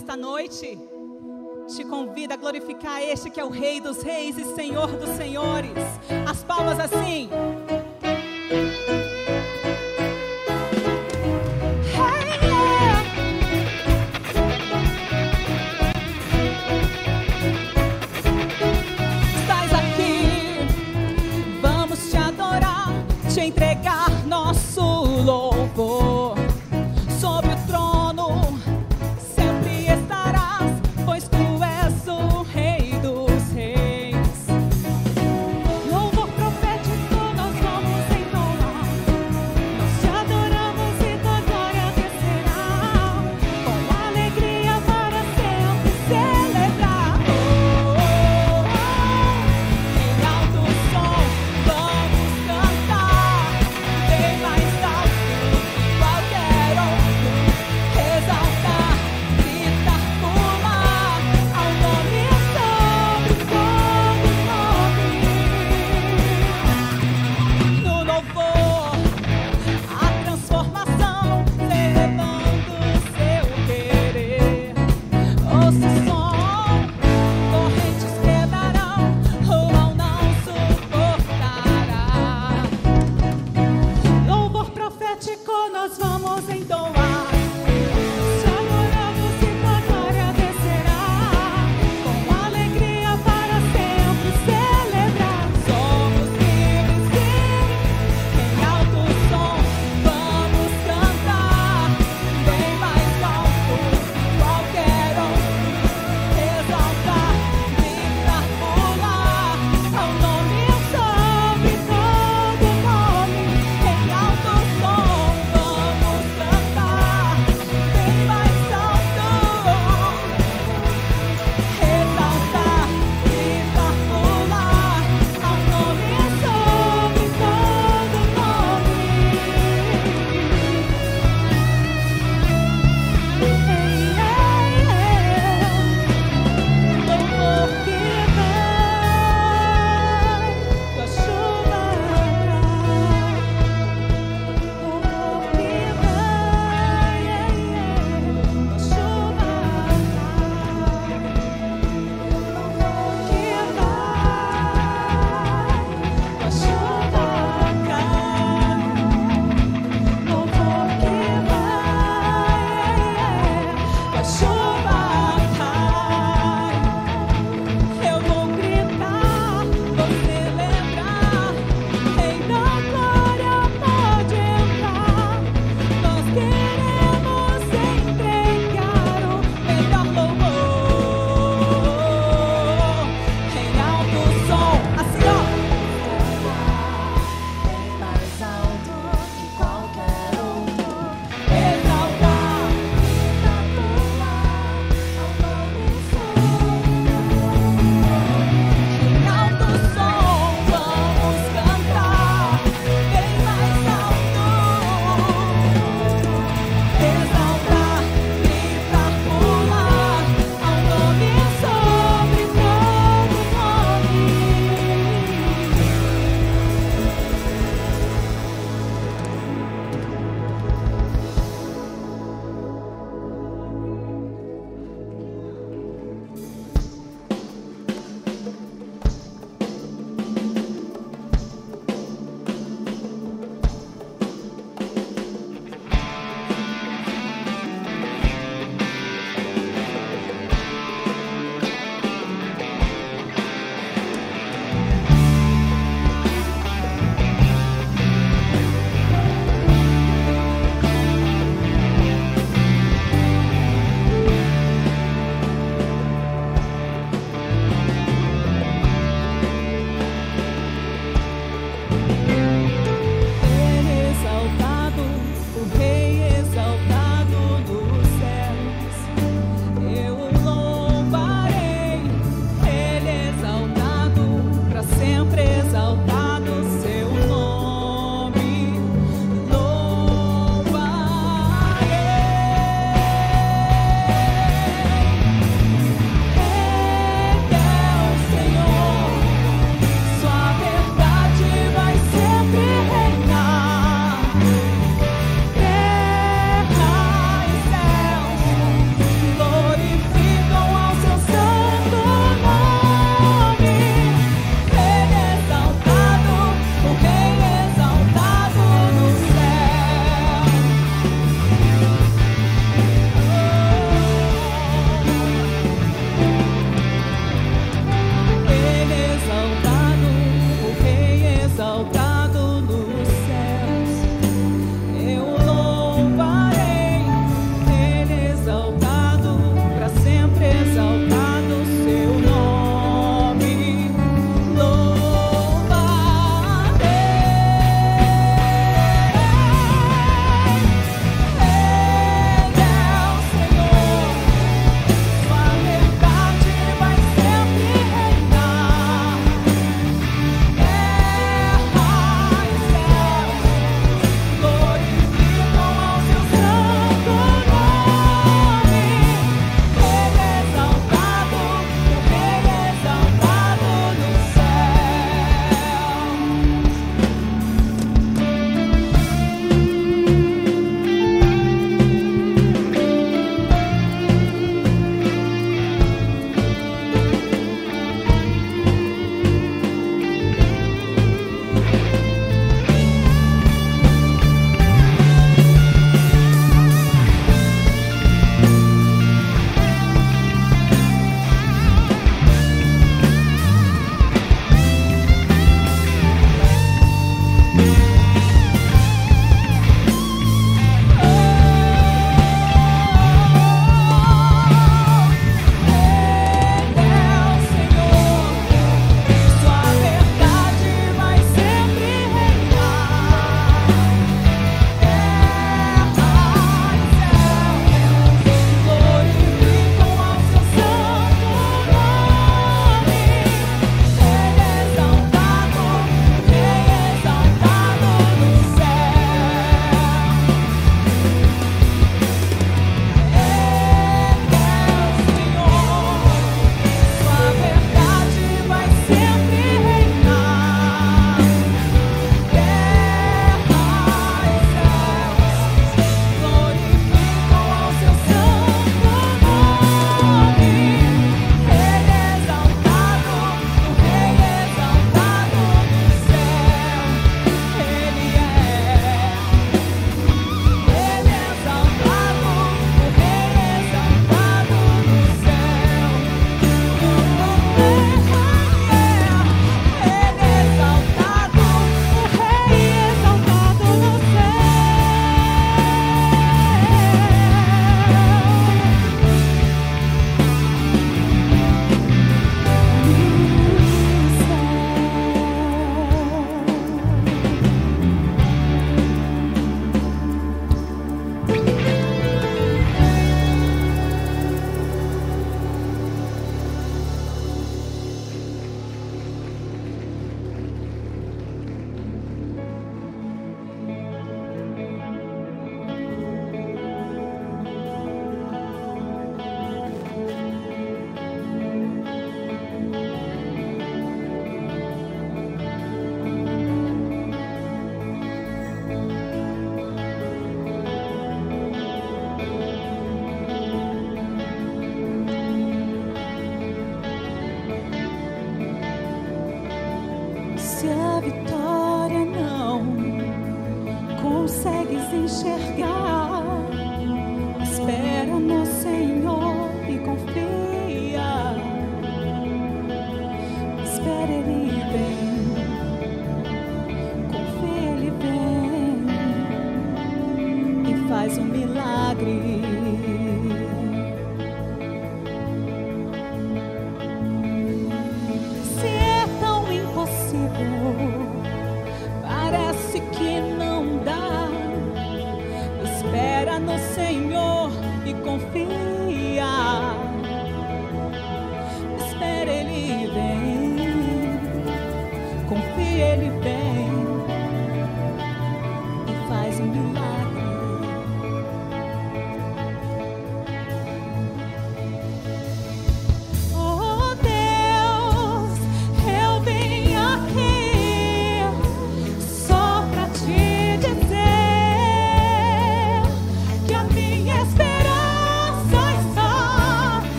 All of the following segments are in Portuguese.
nesta noite. Te convido a glorificar este que é o Rei dos Reis e Senhor dos Senhores. As palmas assim.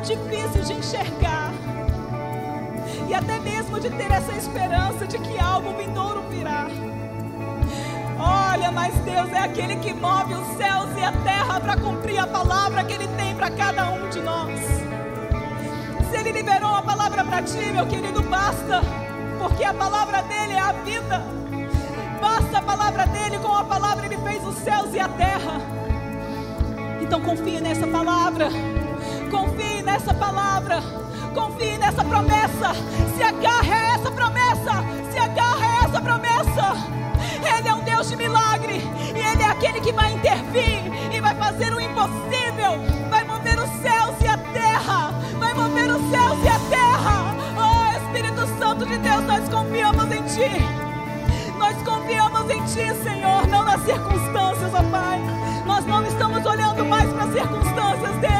Difícil de enxergar. E até mesmo de ter essa esperança de que algo vindouro virá. Olha, mas Deus é aquele que move os céus e a terra para cumprir a palavra que Ele tem para cada um de nós. Se Ele liberou a palavra para ti, meu querido, basta porque a palavra dele é a vida. Basta a palavra dele, com a palavra ele fez os céus e a terra. Então confie nessa palavra. Nessa palavra. Confie nessa promessa. Se agarre a essa promessa. Se agarre a essa promessa. Ele é um Deus de milagre. E Ele é aquele que vai intervir e vai fazer o impossível. Vai mover os céus e a terra. Vai mover os céus e a terra. Espírito Santo de Deus, nós confiamos em Ti. Nós confiamos em Ti, Senhor, não nas circunstâncias, ó Pai. Nós não estamos olhando mais para as circunstâncias, Deus.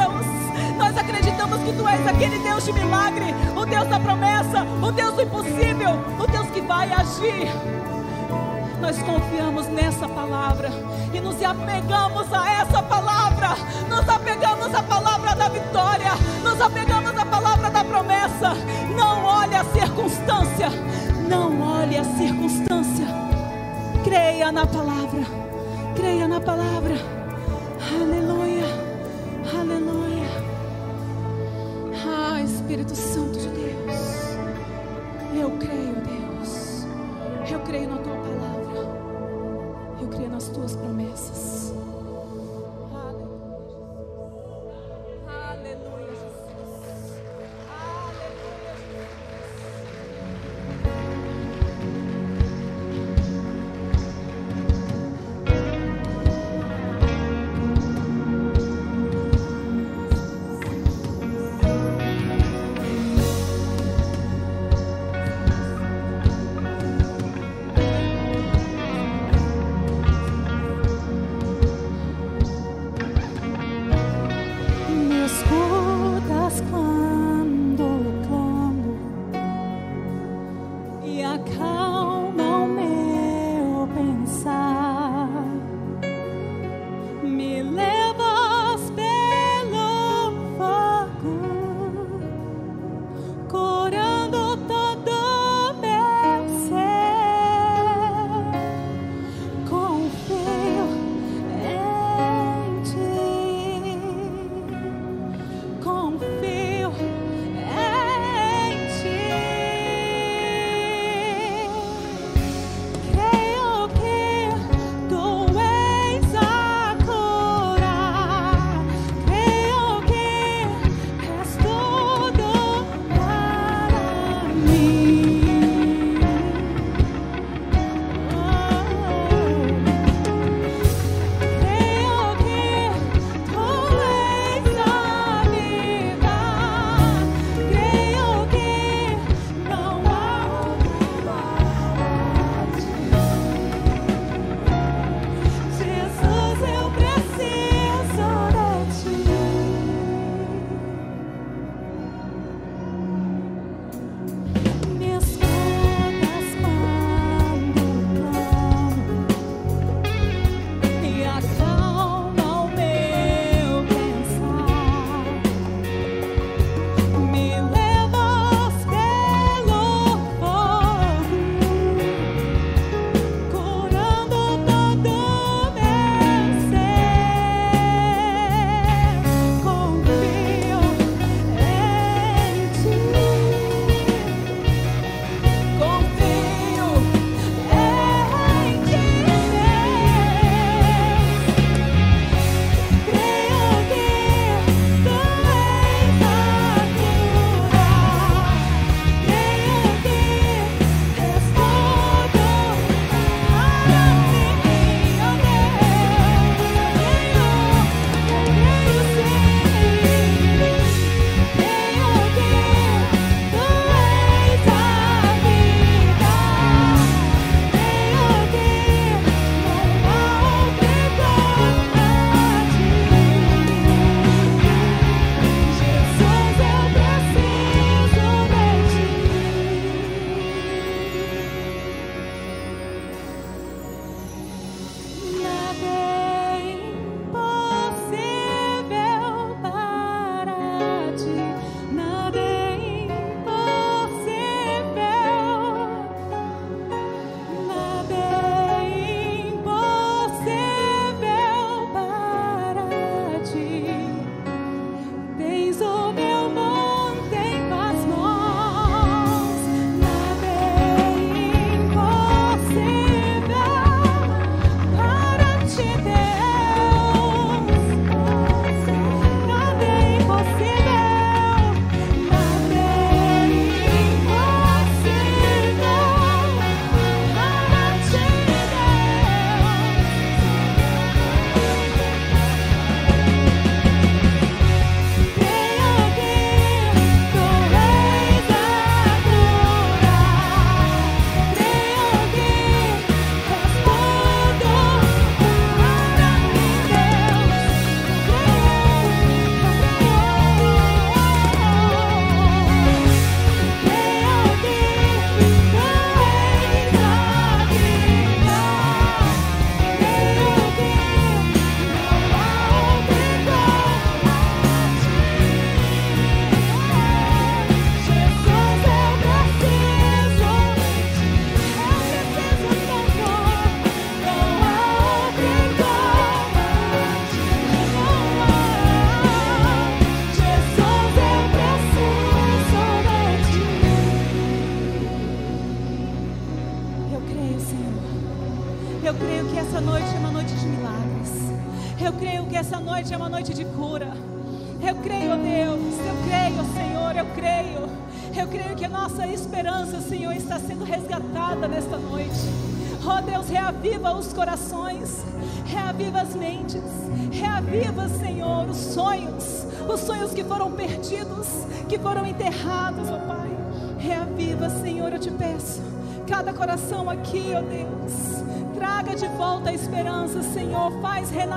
Que Tu és aquele Deus de milagre, o Deus da promessa, o Deus do impossível, o Deus que vai agir. Nós confiamos nessa palavra e nos apegamos a essa palavra. Nos apegamos à palavra da vitória, nos apegamos à palavra da promessa. Não olhe a circunstância, não olhe a circunstância. Creia na palavra, creia na palavra. Aleluia. Espírito Santo de Deus, eu creio, Deus, eu creio na tua palavra. Creia nas tuas promessas.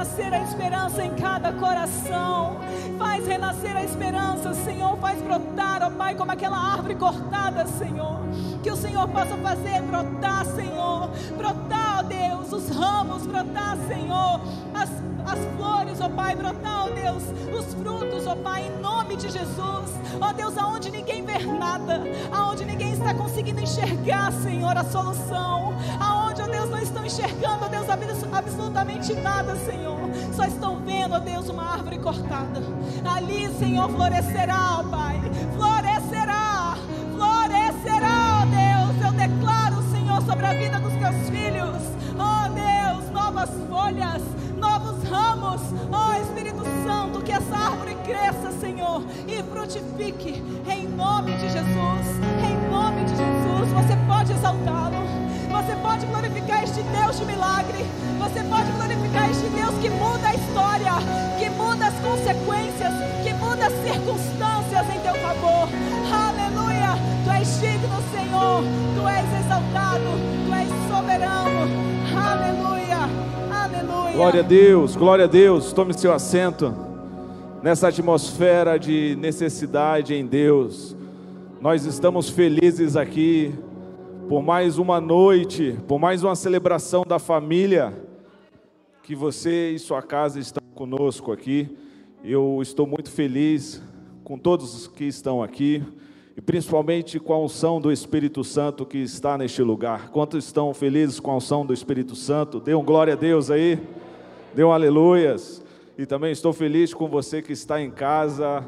Renascer a esperança em cada coração. Faz renascer a esperança, Senhor. Faz brotar, ó Pai, como aquela árvore cortada, Senhor. Que o Senhor possa fazer brotar, Senhor. Brotar, ó Deus, os ramos, brotar, Senhor. As, as flores, ó Pai, brotar, ó Deus, os frutos, ó Pai, em nome de Jesus. Ó Deus, aonde ninguém vê nada, aonde ninguém está conseguindo enxergar, Senhor, a solução. Aonde, ó Deus, não estão enxergando, ó Deus, absolutamente nada, Senhor. Só estão vendo, ó Deus, uma árvore cortada. Ali, Senhor, florescerá, ó Pai. Glória a Deus, glória a Deus. Tome seu assento. Nessa atmosfera de necessidade em Deus, nós estamos felizes aqui por mais uma noite, por mais uma celebração da família, que você e sua casa estão conosco aqui. Eu estou muito feliz com todos que estão aqui e principalmente com a unção do Espírito Santo que está neste lugar. Quantos estão felizes com a unção do Espírito Santo? Dê um glória a Deus aí, dê um aleluias. E também estou feliz com você que está em casa,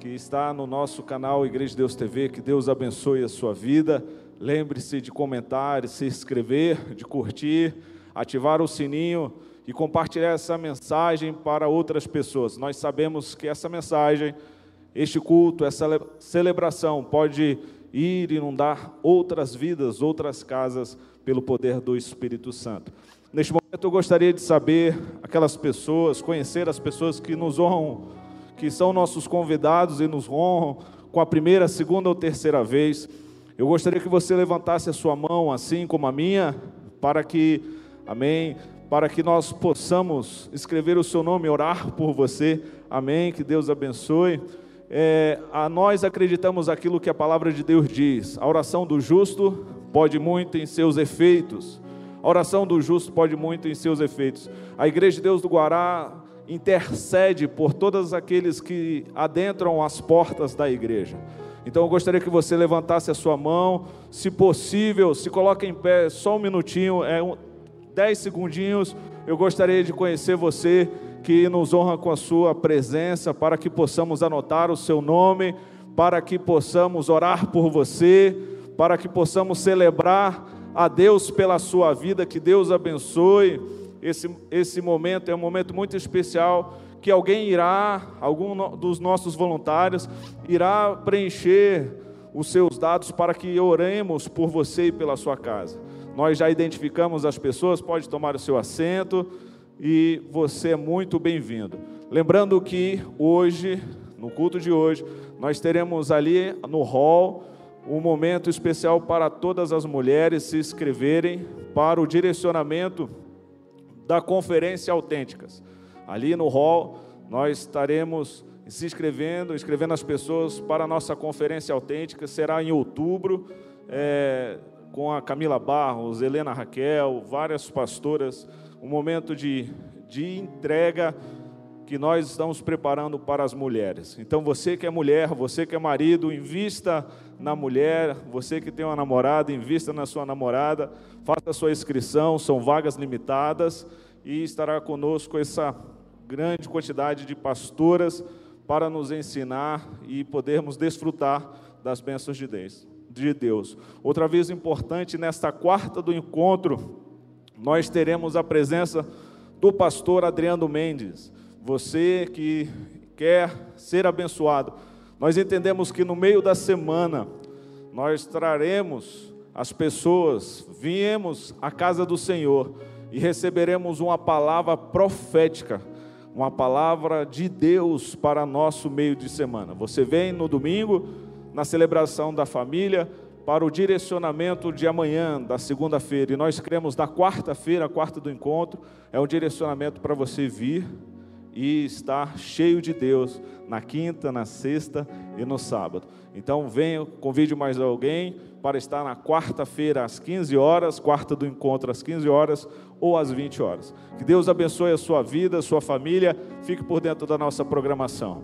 que está no nosso canal Igreja Deus TV. Que Deus abençoe a sua vida. Lembre-se de comentar, se inscrever, de curtir, ativar o sininho e compartilhar essa mensagem para outras pessoas. Nós sabemos que essa mensagem, este culto, essa celebração pode ir inundar outras vidas, outras casas pelo poder do Espírito Santo. Neste momento eu gostaria de saber aquelas pessoas, conhecer as pessoas que nos honram, que são nossos convidados e nos honram com a primeira, segunda ou terceira vez. Eu gostaria que você levantasse a sua mão, assim como a minha, para que, amém, para que nós possamos escrever o seu nome, orar por você, amém, que Deus abençoe. É, a nós acreditamos aquilo que a palavra de Deus diz, a oração do justo pode muito em seus efeitos, a oração do justo pode muito em seus efeitos. A Igreja de Deus do Guará intercede por todos aqueles que adentram as portas da igreja. Então eu gostaria que você levantasse a sua mão, se possível, se coloque em pé só um minutinho, é um, dez segundinhos. Eu gostaria de conhecer você que nos honra com a sua presença, para que possamos anotar o seu nome, para que possamos orar por você, para que possamos celebrar a Deus pela sua vida, que Deus abençoe. Esse, esse momento é um momento muito especial que alguém irá, algum dos nossos voluntários, irá preencher os seus dados para que oremos por você e pela sua casa. Nós já identificamos as pessoas, pode tomar o seu assento e você é muito bem-vindo. Lembrando que hoje, no culto de hoje, nós teremos ali no hall um momento especial para todas as mulheres se inscreverem para o direcionamento da Conferência Autênticas. Ali no hall, nós estaremos se inscrevendo, inscrevendo as pessoas para a nossa Conferência Autêntica, será em outubro, é, com a Camila Barros, Helena Raquel, várias pastoras, um momento de, de entrega que nós estamos preparando para as mulheres. Então, você que é mulher, você que é marido, invista na mulher, você que tem uma namorada, invista na sua namorada, faça a sua inscrição, são vagas limitadas e estará conosco essa grande quantidade de pastoras para nos ensinar e podermos desfrutar das bênçãos de Deus. De Deus. Outra vez importante, nesta quarta do encontro, nós teremos a presença do pastor Adriano Mendes. Você que quer ser abençoado, nós entendemos que no meio da semana nós traremos as pessoas, viemos à casa do Senhor e receberemos uma palavra profética, uma palavra de Deus para nosso meio de semana. Você vem no domingo, na celebração da família, para o direcionamento de amanhã, da segunda-feira, e nós cremos da quarta-feira, quarta do encontro, é um direcionamento para você vir e estar cheio de Deus na quinta, na sexta e no sábado. Então venha, convide mais alguém para estar na quarta-feira às 15 horas, quarta do encontro às 15 horas ou às 20 horas. Que Deus abençoe a sua vida, a sua família. Fique por dentro da nossa programação.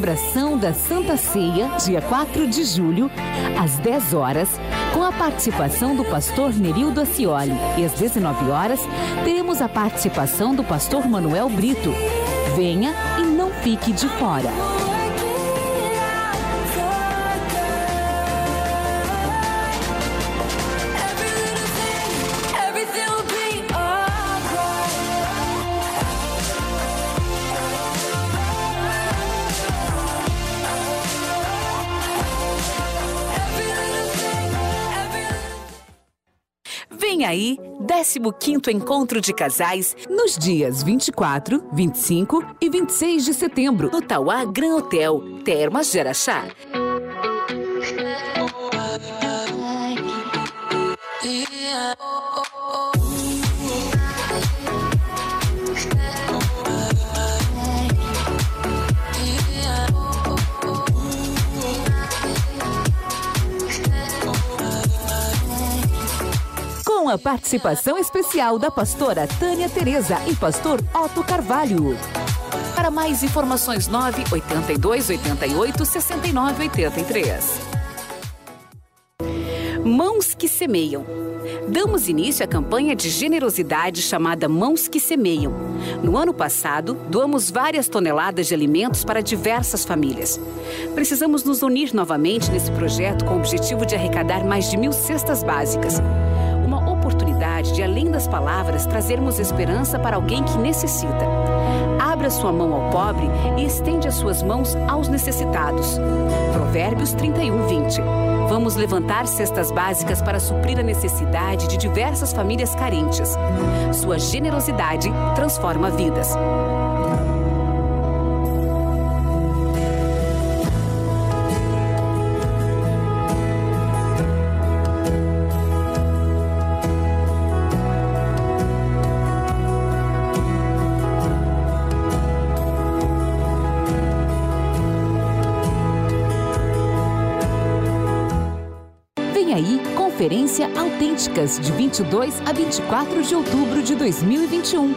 Celebração da Santa Ceia, dia 4 de julho, às 10 horas, com a participação do pastor Nerildo Acioli. E às 19 horas, teremos a participação do pastor Manuel Brito. Venha e não fique de fora. Vem aí, 15º Encontro de Casais, nos dias 24, 25 e 26 de setembro, no Tauá Gran Hotel, Termas de Araxá. A participação especial da pastora Tânia Teresa e pastor Otto Carvalho. Para mais informações 9 82 88 69 83. Mãos que semeiam. Damos início à campanha de generosidade chamada Mãos que Semeiam. No ano passado, doamos várias toneladas de alimentos para diversas famílias. Precisamos nos unir novamente nesse projeto com o objetivo de arrecadar mais de mil cestas básicas de, além das palavras, trazermos esperança para alguém que necessita. Abra sua mão ao pobre e estende as suas mãos aos necessitados. Provérbios 31, 20. Vamos levantar cestas básicas para suprir a necessidade de diversas famílias carentes. Sua generosidade transforma vidas. Conferência Autênticas, de 22 a 24 de outubro de 2021.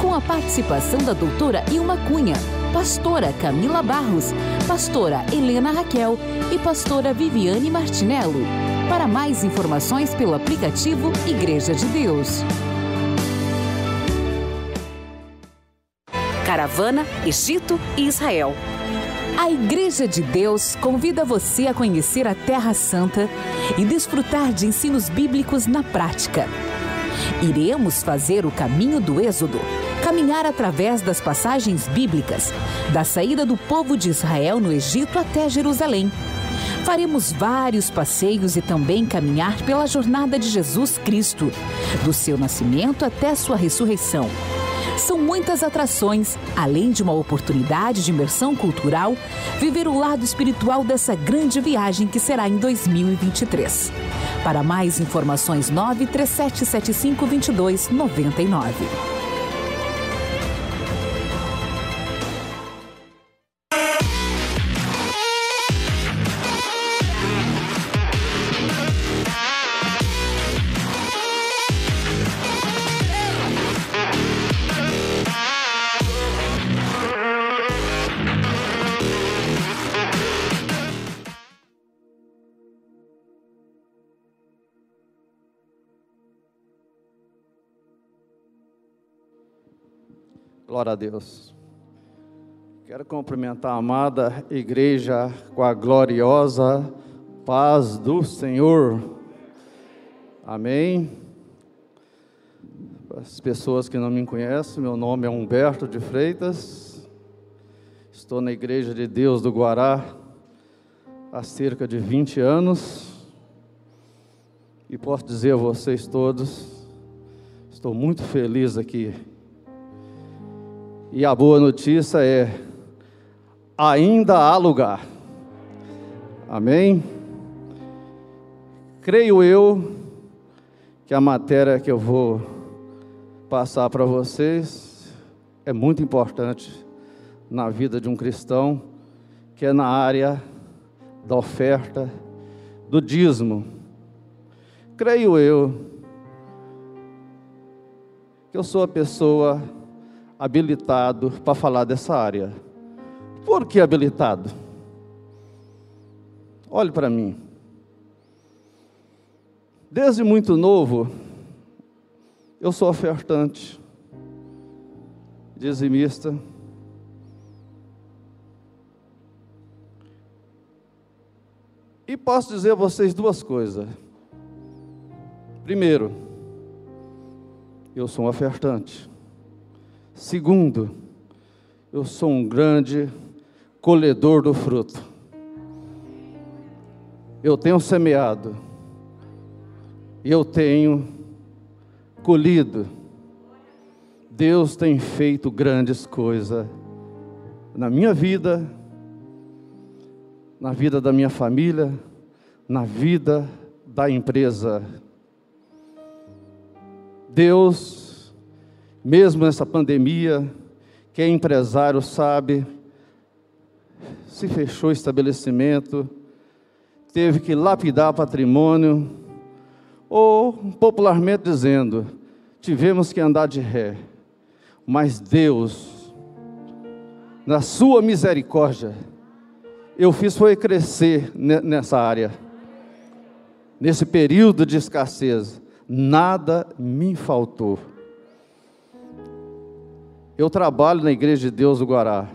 Com a participação da doutora Ilma Cunha, pastora Camila Barros, pastora Helena Raquel e pastora Viviane Martinello. Para mais informações pelo aplicativo Igreja de Deus. Caravana, Egito e Israel. A Igreja de Deus convida você a conhecer a Terra Santa e desfrutar de ensinos bíblicos na prática. Iremos fazer o caminho do Êxodo, caminhar através das passagens bíblicas, da saída do povo de Israel no Egito até Jerusalém. Faremos vários passeios e também caminhar pela jornada de Jesus Cristo, do seu nascimento até sua ressurreição são muitas atrações, além de uma oportunidade de imersão cultural, viver o lado espiritual dessa grande viagem que será em 2023. Para mais informações, 93775 Glória a Deus. Quero cumprimentar a amada igreja com a gloriosa paz do Senhor. Amém. As pessoas que não me conhecem, meu nome é Humberto de Freitas. Estou na Igreja de Deus do Guará há cerca de 20 anos. E posso dizer a vocês todos, estou muito feliz aqui e a boa notícia é: ainda há lugar. Amém? Creio eu que a matéria que eu vou passar para vocês é muito importante na vida de um cristão, que é na área da oferta, do dízimo. Creio eu que eu sou a pessoa habilitado para falar dessa área. Por que habilitado? Olhe para mim. Desde muito novo, eu sou ofertante, dizimista. E posso dizer a vocês duas coisas. Primeiro, eu sou um ofertante. Segundo, eu sou um grande colhedor do fruto. Eu tenho semeado eu tenho colhido. Deus tem feito grandes coisas na minha vida, na vida da minha família, na vida da empresa. Deus mesmo nessa pandemia, quem é empresário sabe, se fechou o estabelecimento, teve que lapidar patrimônio, ou popularmente dizendo, tivemos que andar de ré. Mas Deus, na sua misericórdia, eu fiz foi crescer nessa área. Nesse período de escassez, nada me faltou. Eu trabalho na Igreja de Deus do Guará,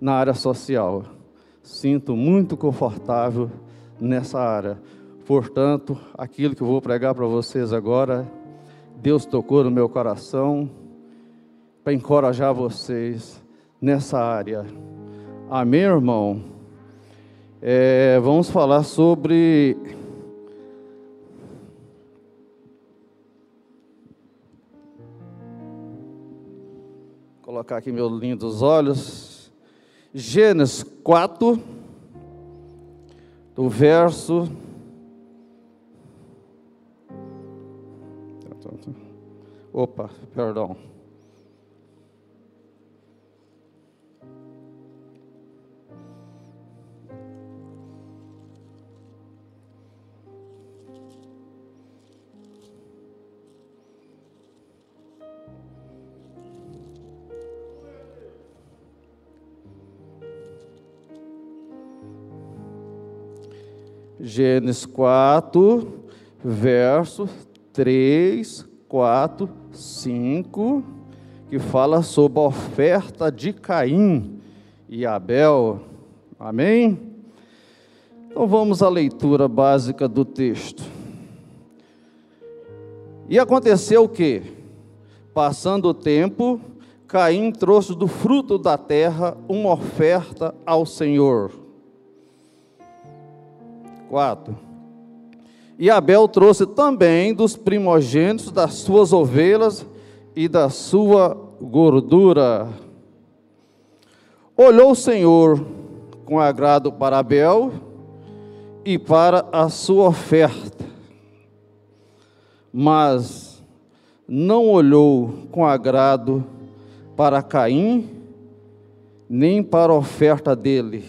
na área social. Sinto muito confortável nessa área. Portanto, aquilo que eu vou pregar para vocês agora, Deus tocou no meu coração para encorajar vocês nessa área. Amém, irmão? É, vamos falar sobre colocar aqui meus lindos olhos. Gênesis 4, do verso. Opa, perdão. Gênesis 4, verso 3, 4, 5, que fala sobre a oferta de Caim e Abel. Amém? Então vamos à leitura básica do texto. E aconteceu o que? Passando o tempo, Caim trouxe do fruto da terra uma oferta ao Senhor. 4. E Abel trouxe também dos primogênitos das suas ovelhas e da sua gordura. Olhou o Senhor com agrado para Abel e para a sua oferta, mas não olhou com agrado para Caim, nem para a oferta dele.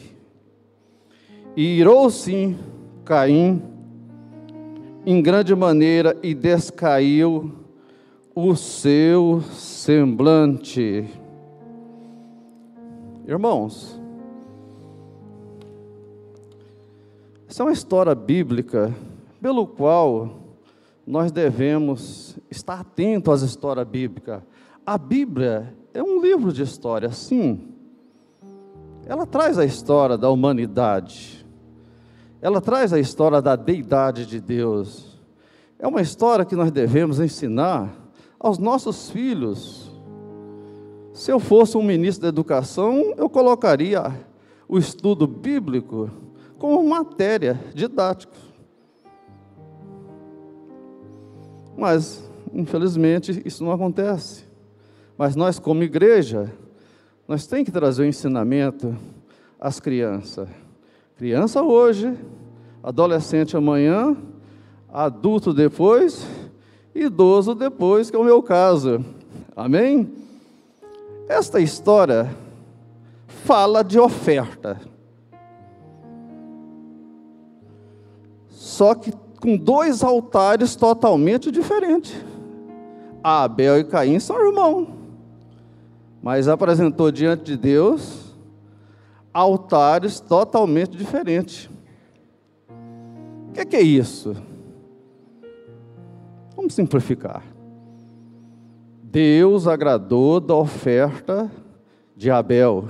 E irou-se Caim em grande maneira e descaiu o seu semblante. Irmãos, essa é uma história bíblica pelo qual nós devemos estar atentos às histórias bíblicas. A Bíblia é um livro de história, sim. Ela traz a história da humanidade ela traz a história da deidade de Deus. É uma história que nós devemos ensinar aos nossos filhos. Se eu fosse um ministro da educação, eu colocaria o estudo bíblico como matéria didática. Mas, infelizmente, isso não acontece. Mas nós, como igreja, nós temos que trazer o ensinamento às crianças. Criança hoje, adolescente amanhã, adulto depois, idoso depois, que é o meu caso. Amém? Esta história fala de oferta. Só que com dois altares totalmente diferentes. Abel e Caim são irmãos, mas apresentou diante de Deus altares totalmente diferentes. O que é, que é isso? Vamos simplificar. Deus agradou da oferta de Abel,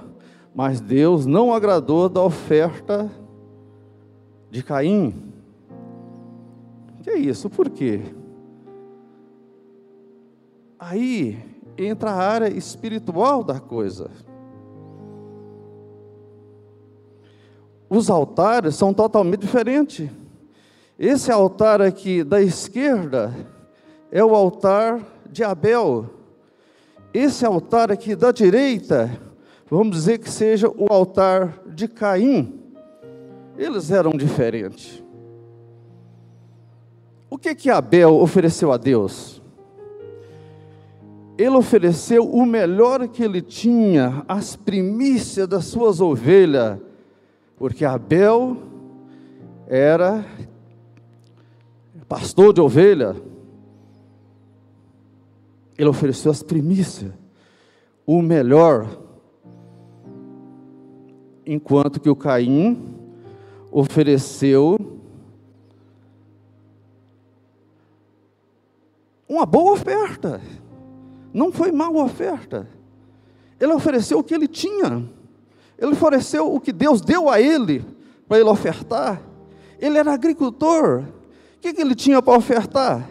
mas Deus não agradou da oferta de Caim. O que é isso? Por quê? Aí entra a área espiritual da coisa. Os altares são totalmente diferentes. Esse altar aqui da esquerda é o altar de Abel. Esse altar aqui da direita, vamos dizer que seja o altar de Caim. Eles eram diferentes. O que que Abel ofereceu a Deus? Ele ofereceu o melhor que ele tinha, as primícias das suas ovelhas, porque Abel era pastor de ovelha. Ele ofereceu as primícias, o melhor, enquanto que o Caim ofereceu uma boa oferta. Não foi mal oferta. Ele ofereceu o que ele tinha. Ele ofereceu o que Deus deu a ele para ele ofertar. Ele era agricultor. O que, que ele tinha para ofertar?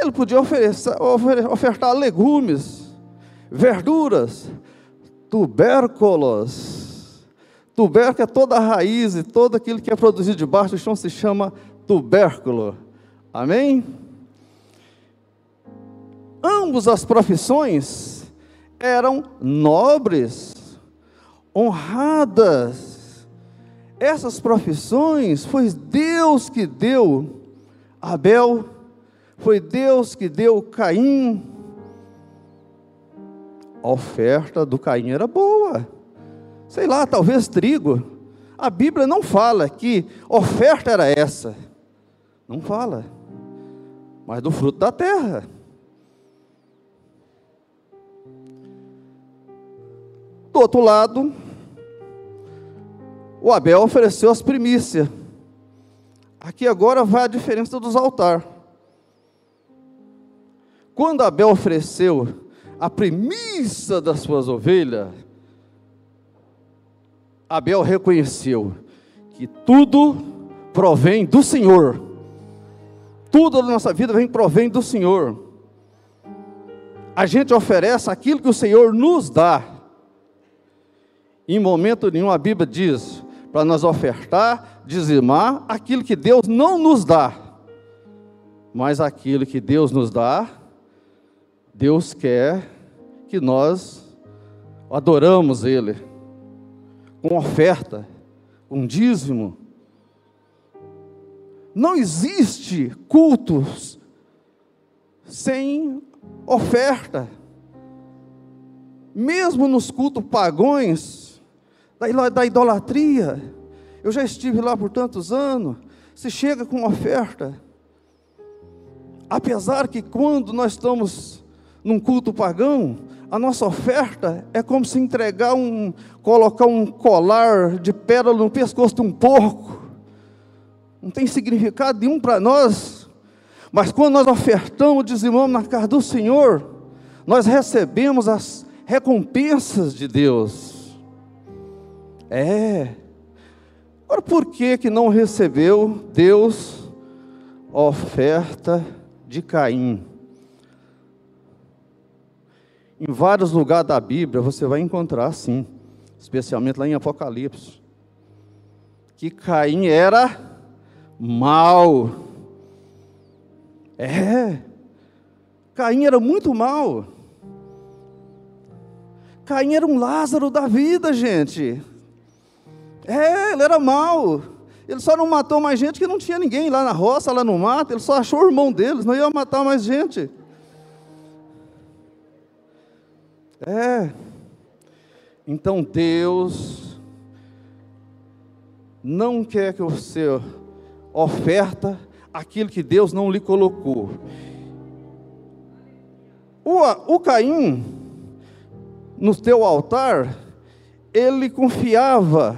Ele podia oferecer, ofertar legumes, verduras, tubérculos. Tubérculo é toda a raiz e todo aquilo que é produzido debaixo do chão se chama tubérculo. Amém? Ambos as profissões eram nobres honradas. Essas profissões foi Deus que deu Abel, foi Deus que deu Caim. A oferta do Caim era boa. Sei lá, talvez trigo. A Bíblia não fala que oferta era essa. Não fala. Mas do fruto da terra. Do outro lado, o Abel ofereceu as primícias. Aqui agora vai a diferença dos altares. Quando Abel ofereceu a premissa das suas ovelhas, Abel reconheceu que tudo provém do Senhor. Tudo da nossa vida vem provém do Senhor. A gente oferece aquilo que o Senhor nos dá. Em momento nenhum a Bíblia diz para nós ofertar, dizimar aquilo que Deus não nos dá. Mas aquilo que Deus nos dá, Deus quer que nós adoramos Ele com oferta, com dízimo. Não existe cultos sem oferta. Mesmo nos cultos pagões, da idolatria, eu já estive lá por tantos anos, se chega com oferta. Apesar que quando nós estamos num culto pagão, a nossa oferta é como se entregar um, colocar um colar de pérola no pescoço de um porco. Não tem significado nenhum para nós. Mas quando nós ofertamos, dizimamos na casa do Senhor, nós recebemos as recompensas de Deus. É. Agora, por que que não recebeu Deus a oferta de Caim? Em vários lugares da Bíblia você vai encontrar assim, especialmente lá em Apocalipse, que Caim era mal. É, Caim era muito mal. Caim era um Lázaro da vida, gente. É, ele era mal. Ele só não matou mais gente que não tinha ninguém lá na roça, lá no mato. Ele só achou o irmão deles, não ia matar mais gente. É. Então Deus não quer que você oferta aquilo que Deus não lhe colocou. O, o Caim, no teu altar, ele confiava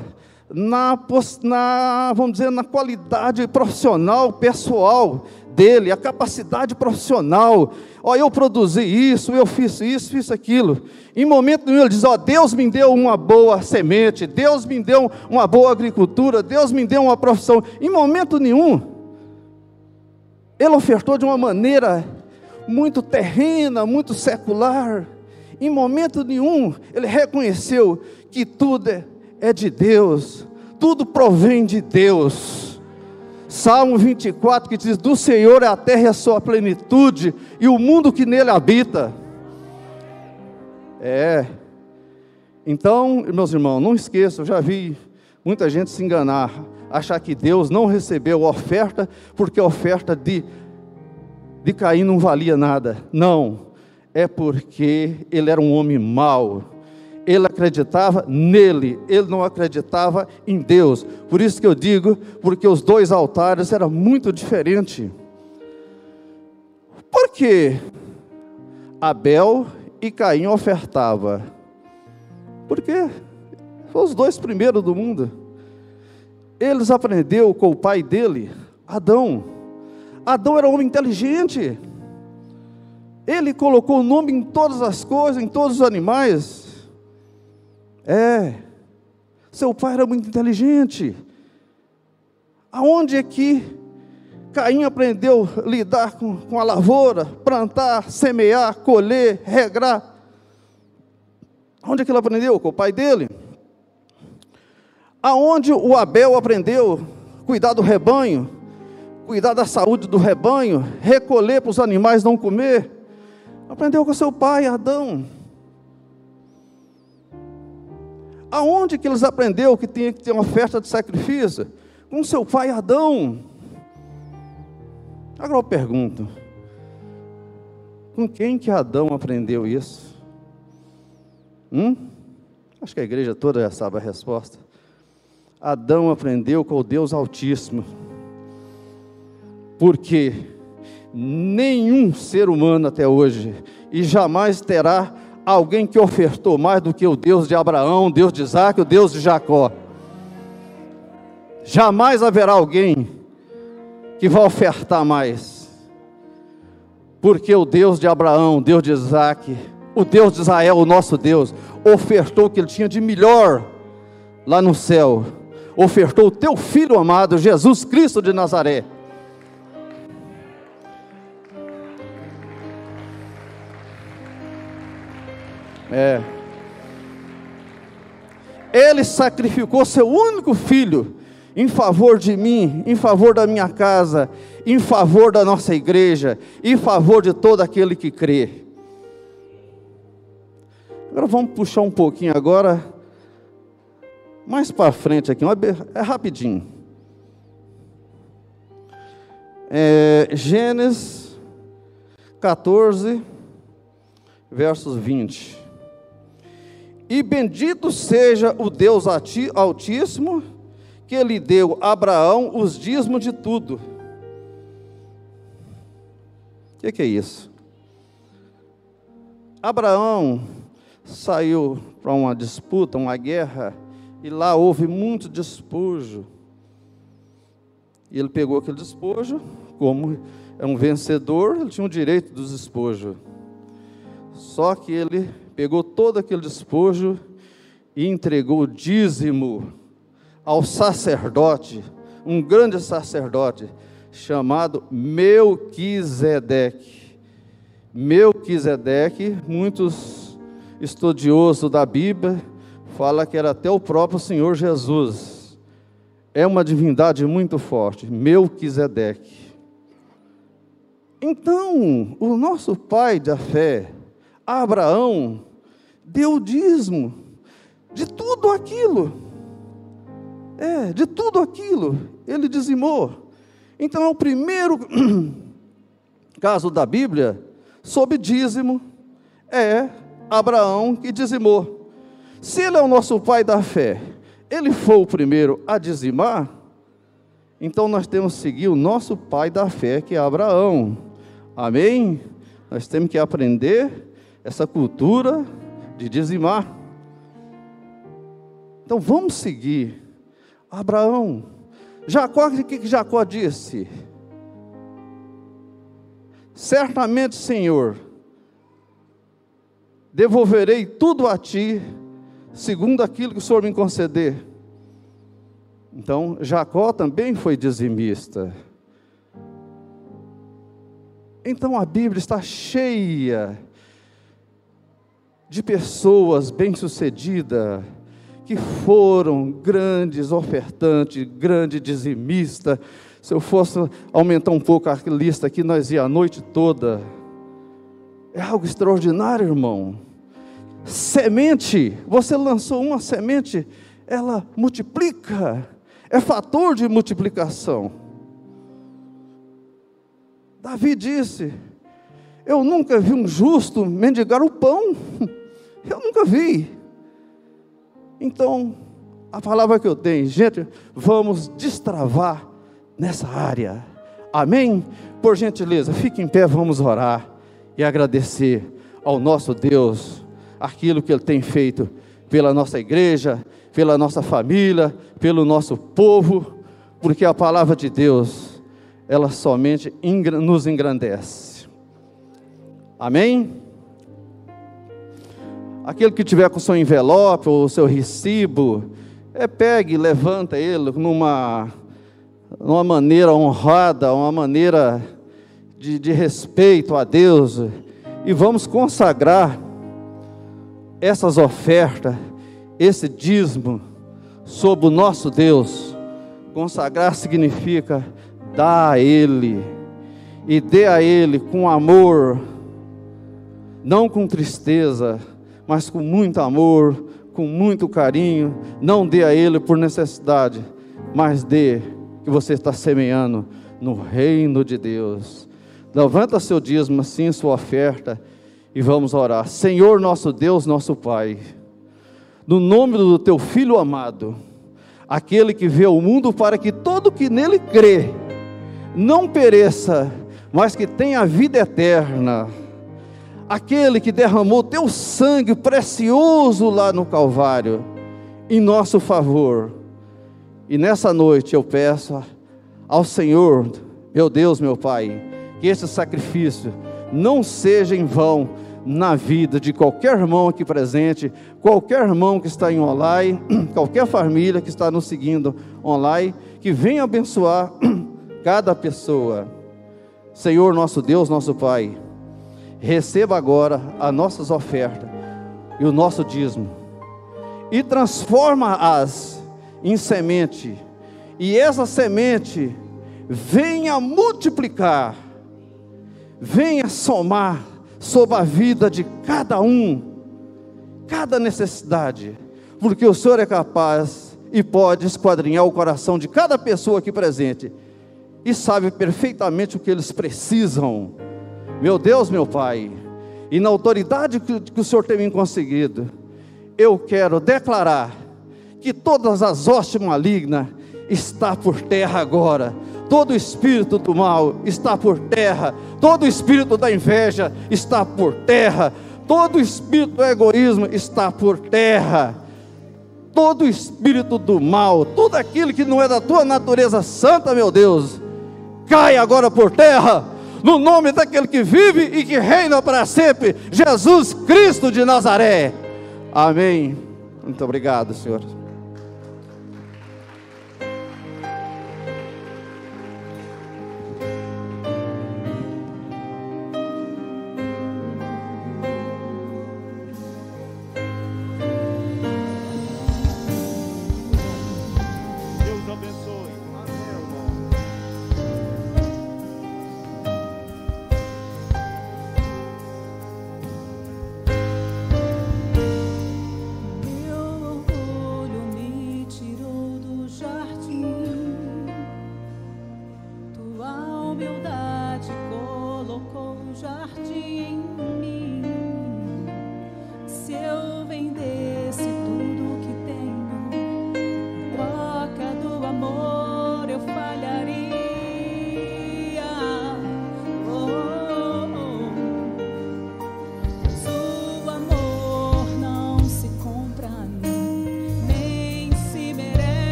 na, na, vamos dizer, na qualidade profissional, pessoal dele, a capacidade profissional. Ó, eu produzi isso, eu fiz isso, fiz aquilo. Em momento nenhum ele diz: Ó, Deus me deu uma boa semente, Deus me deu uma boa agricultura, Deus me deu uma profissão. Em momento nenhum, ele ofertou de uma maneira muito terrena, muito secular. Em momento nenhum, ele reconheceu que tudo é, é de Deus, tudo provém de Deus. Salmo 24 que diz: Do Senhor é a terra e a sua plenitude, e o mundo que nele habita. É. Então, meus irmãos, não esqueçam, eu já vi muita gente se enganar, achar que Deus não recebeu a oferta, porque a oferta de, de Caim não valia nada. Não, é porque ele era um homem mau ele acreditava nele, ele não acreditava em Deus. Por isso que eu digo, porque os dois altares eram muito diferentes. Por que Abel e Caim ofertava? Porque foram os dois primeiros do mundo. Eles aprenderam com o pai dele, Adão. Adão era um homem inteligente. Ele colocou o nome em todas as coisas, em todos os animais. É. Seu pai era muito inteligente. Aonde é que Caim aprendeu a lidar com, com a lavoura, plantar, semear, colher, regrar? Onde é que ele aprendeu? Com o pai dele. Aonde o Abel aprendeu cuidar do rebanho, cuidar da saúde do rebanho, recolher para os animais não comer? Aprendeu com seu pai, Adão. Aonde que eles aprenderam que tinha que ter uma oferta de sacrifício? Com seu pai Adão. Agora eu pergunto: com quem que Adão aprendeu isso? Hum? Acho que a igreja toda já sabe a resposta. Adão aprendeu com o Deus Altíssimo. Porque nenhum ser humano até hoje, e jamais terá alguém que ofertou mais do que o Deus de Abraão, o Deus de Isaac, o Deus de Jacó. Jamais haverá alguém que vai ofertar mais. Porque o Deus de Abraão, o Deus de Isaac, o Deus de Israel, o nosso Deus, ofertou o que ele tinha de melhor lá no céu. Ofertou o teu filho amado, Jesus Cristo de Nazaré. É. Ele sacrificou seu único filho em favor de mim, em favor da minha casa, em favor da nossa igreja, em favor de todo aquele que crê. Agora vamos puxar um pouquinho agora, mais para frente aqui, é rapidinho. É, Gênesis 14, versos 20. E bendito seja o Deus Altíssimo, que lhe deu a Abraão os dízimos de tudo. O que, que é isso? Abraão saiu para uma disputa, uma guerra, e lá houve muito despojo. E ele pegou aquele despojo, como é um vencedor, ele tinha o direito dos despojos. Só que ele pegou todo aquele despojo e entregou o dízimo ao sacerdote, um grande sacerdote, chamado Melquisedeque. Melquisedeque, muitos estudiosos da Bíblia falam que era até o próprio Senhor Jesus. É uma divindade muito forte, Melquisedeque. Então, o nosso pai da fé, Abraão deu o dízimo de tudo aquilo. É, de tudo aquilo ele dizimou. Então é o primeiro caso da Bíblia sobre dízimo é Abraão que dizimou. Se ele é o nosso pai da fé, ele foi o primeiro a dizimar, então nós temos que seguir o nosso pai da fé, que é Abraão. Amém? Nós temos que aprender essa cultura de dizimar. Então vamos seguir. Abraão, Jacó, o que Jacó disse? Certamente, Senhor, devolverei tudo a ti, segundo aquilo que o Senhor me conceder. Então, Jacó também foi dizimista. Então a Bíblia está cheia de pessoas bem-sucedidas, que foram grandes ofertantes, grande dizimista. Se eu fosse aumentar um pouco a lista aqui, nós ia a noite toda. É algo extraordinário, irmão. Semente, você lançou uma semente, ela multiplica, é fator de multiplicação. Davi disse: Eu nunca vi um justo mendigar o pão. Eu nunca vi. Então, a palavra que eu tenho, gente, vamos destravar nessa área. Amém? Por gentileza, fique em pé, vamos orar e agradecer ao nosso Deus aquilo que Ele tem feito pela nossa igreja, pela nossa família, pelo nosso povo, porque a palavra de Deus, ela somente nos engrandece. Amém? Aquele que tiver com seu envelope ou seu recibo, é, pegue, levanta ele numa, numa maneira honrada, uma maneira de, de respeito a Deus, e vamos consagrar essas ofertas, esse dízimo, sobre o nosso Deus. Consagrar significa dar a Ele, e dê a Ele com amor, não com tristeza, mas com muito amor, com muito carinho. Não dê a Ele por necessidade, mas dê que você está semeando no reino de Deus. Levanta seu dízimo, assim, sua oferta, e vamos orar. Senhor nosso Deus, nosso Pai, no nome do Teu Filho amado, aquele que vê o mundo para que todo que nele crê não pereça, mas que tenha vida eterna aquele que derramou teu sangue precioso lá no Calvário, em nosso favor. E nessa noite eu peço ao Senhor, Meu Deus, meu Pai, que esse sacrifício não seja em vão na vida de qualquer irmão aqui presente, qualquer irmão que está em online, qualquer família que está nos seguindo online, que venha abençoar cada pessoa. Senhor, nosso Deus, nosso Pai, receba agora as nossas ofertas e o nosso dízimo. E transforma-as em semente, e essa semente venha multiplicar, venha somar sobre a vida de cada um, cada necessidade, porque o Senhor é capaz e pode esquadrinhar o coração de cada pessoa aqui presente. E sabe perfeitamente o que eles precisam. Meu Deus, meu Pai, e na autoridade que, que o Senhor tem me conseguido, eu quero declarar que todas as hostes malignas está por terra agora. Todo espírito do mal está por terra. Todo espírito da inveja está por terra. Todo espírito do egoísmo está por terra. Todo espírito do mal, tudo aquilo que não é da tua natureza santa, meu Deus, cai agora por terra, no nome daquele que vive e que reina para sempre, Jesus Cristo de Nazaré. Amém. Muito obrigado, Senhor.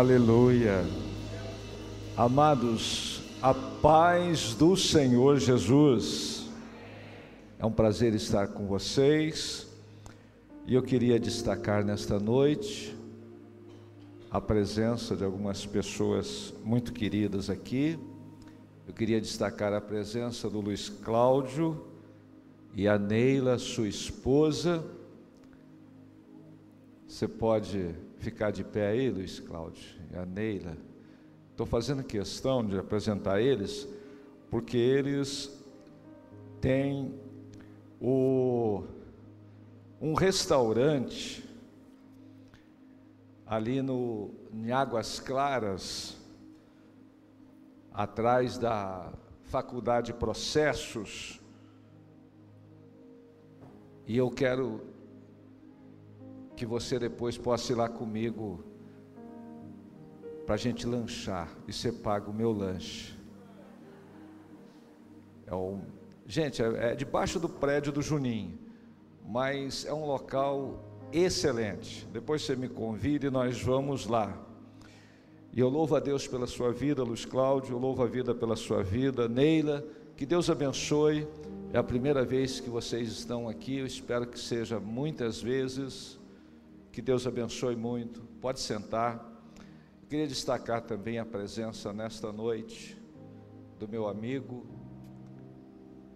Aleluia. Amados, a paz do Senhor Jesus. É um prazer estar com vocês. E eu queria destacar nesta noite a presença de algumas pessoas muito queridas aqui. Eu queria destacar a presença do Luiz Cláudio e a Neila, sua esposa. Você pode ficar de pé aí, Luiz Cláudio e a Neila. Estou fazendo questão de apresentar eles, porque eles têm o, um restaurante ali no, em Águas Claras, atrás da Faculdade Processos, e eu quero que você depois possa ir lá comigo para a gente lanchar e você paga o meu lanche. É um, gente, é, é debaixo do prédio do Juninho, mas é um local excelente. Depois você me convida e nós vamos lá. E eu louvo a Deus pela sua vida, Luiz Cláudio, eu louvo a vida pela sua vida, Neila, que Deus abençoe. É a primeira vez que vocês estão aqui, eu espero que seja muitas vezes. Que Deus abençoe muito. Pode sentar. Eu queria destacar também a presença nesta noite do meu amigo,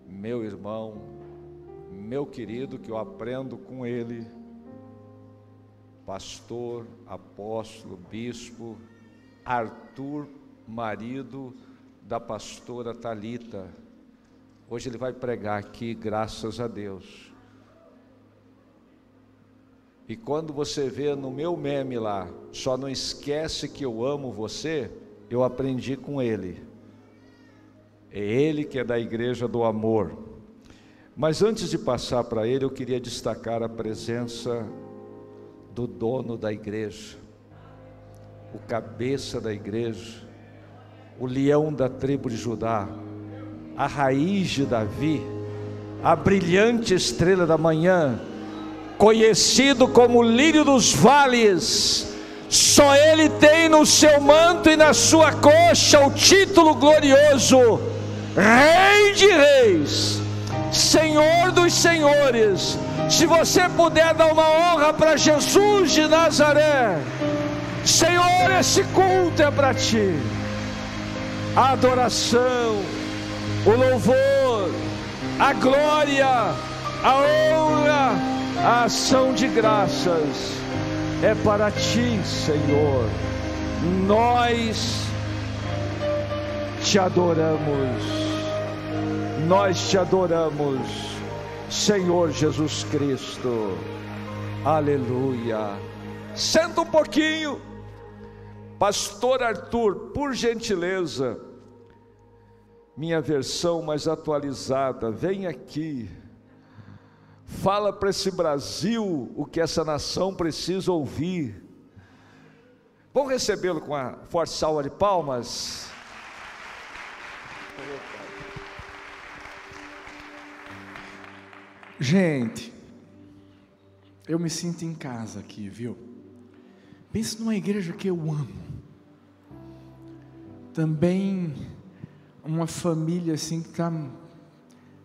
meu irmão, meu querido, que eu aprendo com ele, pastor, apóstolo, bispo, Arthur, marido da pastora Talita. Hoje ele vai pregar aqui, graças a Deus. E quando você vê no meu meme lá, só não esquece que eu amo você, eu aprendi com ele. É ele que é da igreja do amor. Mas antes de passar para ele, eu queria destacar a presença do dono da igreja, o cabeça da igreja, o leão da tribo de Judá, a raiz de Davi, a brilhante estrela da manhã, conhecido como lírio dos vales, só ele tem no seu manto e na sua coxa o título glorioso, Rei de Reis, Senhor dos Senhores. Se você puder dar uma honra para Jesus de Nazaré, Senhor, esse culto é para ti. A adoração, o louvor, a glória, a honra, a ação de graças é para ti, Senhor. Nós te adoramos, nós te adoramos, Senhor Jesus Cristo. Aleluia. Senta um pouquinho, Pastor Arthur, por gentileza, minha versão mais atualizada, vem aqui. Fala para esse Brasil o que essa nação precisa ouvir. Vamos recebê-lo com a forte salva de palmas. Gente, eu me sinto em casa aqui, viu? Pense numa igreja que eu amo. Também uma família assim que está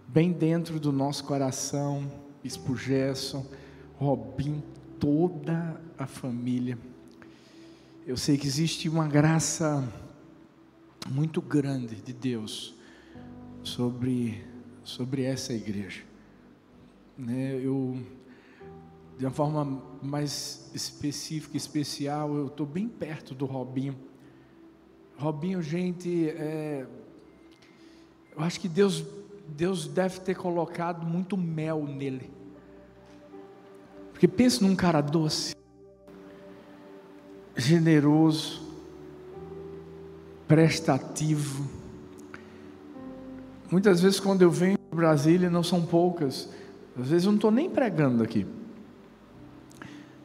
bem dentro do nosso coração Bispo Gerson, Robin, toda a família. Eu sei que existe uma graça muito grande de Deus sobre, sobre essa igreja. Né? Eu, de uma forma mais específica, especial, eu estou bem perto do Robinho. Robinho, gente, é, eu acho que Deus Deus deve ter colocado muito mel nele. Porque pense num cara doce, generoso, prestativo. Muitas vezes, quando eu venho para Brasília, não são poucas, às vezes eu não estou nem pregando aqui.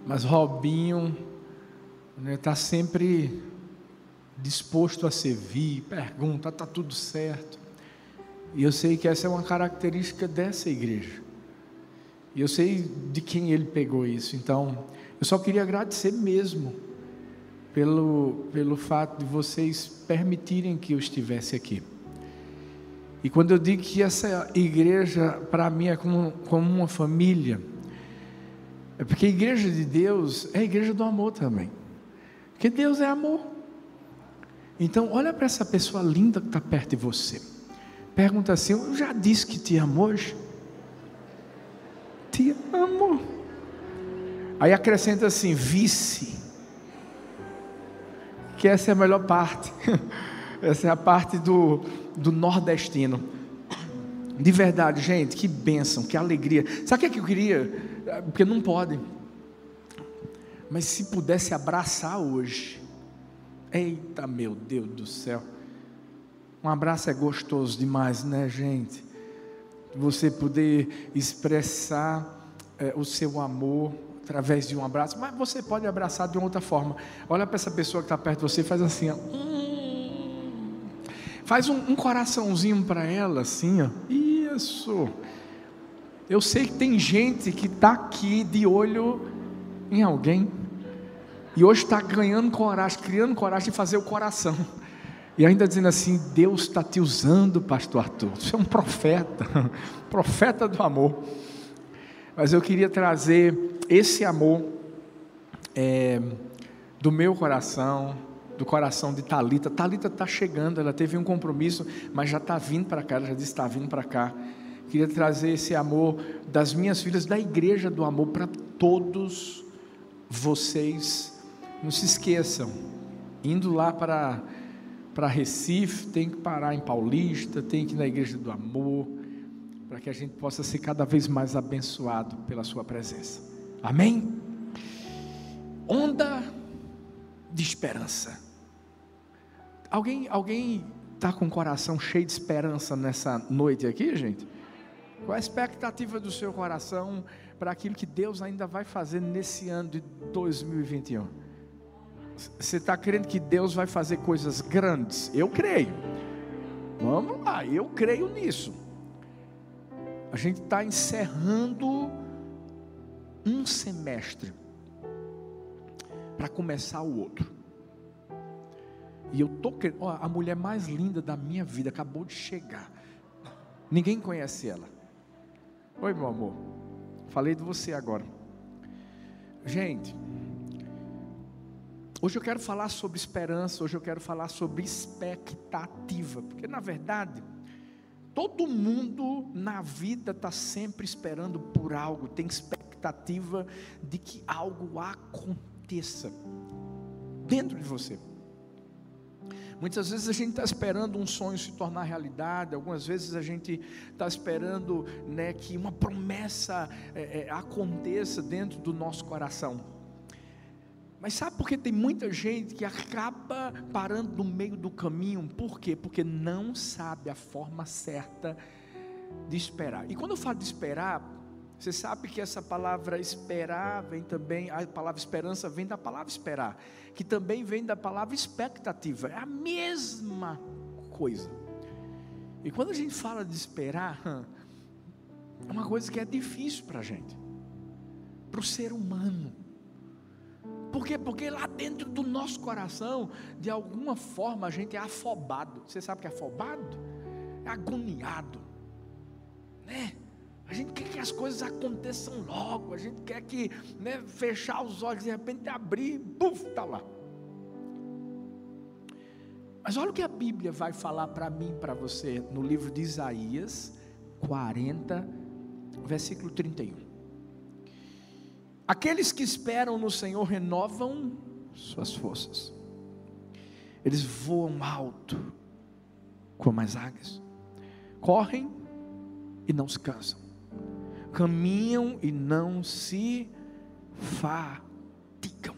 Mas Robinho está né, tá sempre disposto a servir, pergunta, está tudo certo. E eu sei que essa é uma característica dessa igreja. E eu sei de quem ele pegou isso. Então, eu só queria agradecer mesmo pelo, pelo fato de vocês permitirem que eu estivesse aqui. E quando eu digo que essa igreja, para mim, é como, como uma família, é porque a igreja de Deus é a igreja do amor também. Porque Deus é amor. Então, olha para essa pessoa linda que está perto de você. Pergunta assim: Eu já disse que te amo hoje? Te amo. Aí acrescenta assim: Vice. Que essa é a melhor parte. essa é a parte do, do nordestino. De verdade, gente, que bênção, que alegria. Sabe o que eu queria? Porque não pode. Mas se pudesse abraçar hoje. Eita, meu Deus do céu. Um abraço é gostoso demais, né, gente? Você poder expressar é, o seu amor através de um abraço, mas você pode abraçar de uma outra forma. Olha para essa pessoa que está perto de você e faz assim, ó. Faz um, um coraçãozinho para ela, assim, ó. Isso. Eu sei que tem gente que está aqui de olho em alguém. E hoje está ganhando coragem, criando coragem de fazer o coração. E ainda dizendo assim: Deus está te usando, Pastor Arthur. Você é um profeta, profeta do amor. Mas eu queria trazer esse amor é, do meu coração, do coração de Talita. Talita está chegando, ela teve um compromisso, mas já está vindo para cá. Ela já disse está vindo para cá. Queria trazer esse amor das minhas filhas, da igreja do amor para todos vocês. Não se esqueçam, indo lá para para Recife, tem que parar em Paulista, tem que ir na igreja do amor, para que a gente possa ser cada vez mais abençoado pela sua presença. Amém? Onda de esperança. Alguém, alguém está com o coração cheio de esperança nessa noite aqui, gente? Qual a expectativa do seu coração para aquilo que Deus ainda vai fazer nesse ano de 2021? Você está crendo que Deus vai fazer coisas grandes? Eu creio. Vamos lá, eu creio nisso. A gente está encerrando um semestre para começar o outro. E eu tô querendo, a mulher mais linda da minha vida acabou de chegar. Ninguém conhece ela. Oi, meu amor. Falei de você agora. Gente, hoje eu quero falar sobre esperança, hoje eu quero falar sobre expectativa, porque na verdade, todo mundo na vida está sempre esperando por algo, tem expectativa de que algo aconteça dentro de você. Muitas vezes a gente está esperando um sonho se tornar realidade, algumas vezes a gente está esperando né, que uma promessa é, é, aconteça dentro do nosso coração. Mas sabe por que tem muita gente que acaba parando no meio do caminho? Por quê? Porque não sabe a forma certa de esperar. E quando eu falo de esperar, você sabe que essa palavra esperar vem também, a palavra esperança vem da palavra esperar, que também vem da palavra expectativa, é a mesma coisa. E quando a gente fala de esperar, é uma coisa que é difícil para a gente, para o ser humano. Por quê? Porque lá dentro do nosso coração, de alguma forma, a gente é afobado. Você sabe o que é afobado? É agoniado, né? A gente quer que as coisas aconteçam logo, a gente quer que né, fechar os olhos de repente abrir, puf, está lá. Mas olha o que a Bíblia vai falar para mim, para você, no livro de Isaías 40, versículo 31. Aqueles que esperam no Senhor renovam suas forças, eles voam alto como as águias, correm e não se cansam caminham e não se fatigam.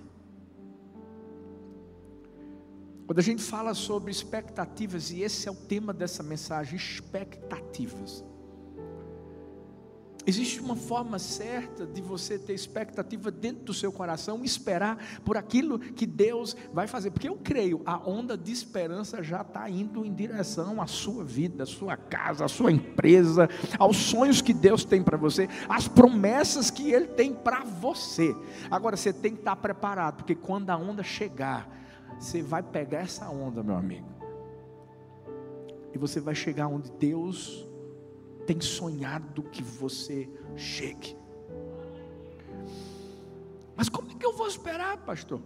Quando a gente fala sobre expectativas, e esse é o tema dessa mensagem: expectativas. Existe uma forma certa de você ter expectativa dentro do seu coração esperar por aquilo que Deus vai fazer. Porque eu creio, a onda de esperança já está indo em direção à sua vida, à sua casa, à sua empresa, aos sonhos que Deus tem para você, às promessas que Ele tem para você. Agora você tem que estar preparado, porque quando a onda chegar, você vai pegar essa onda, meu amigo. E você vai chegar onde Deus tem sonhado que você chegue. Mas como é que eu vou esperar, pastor?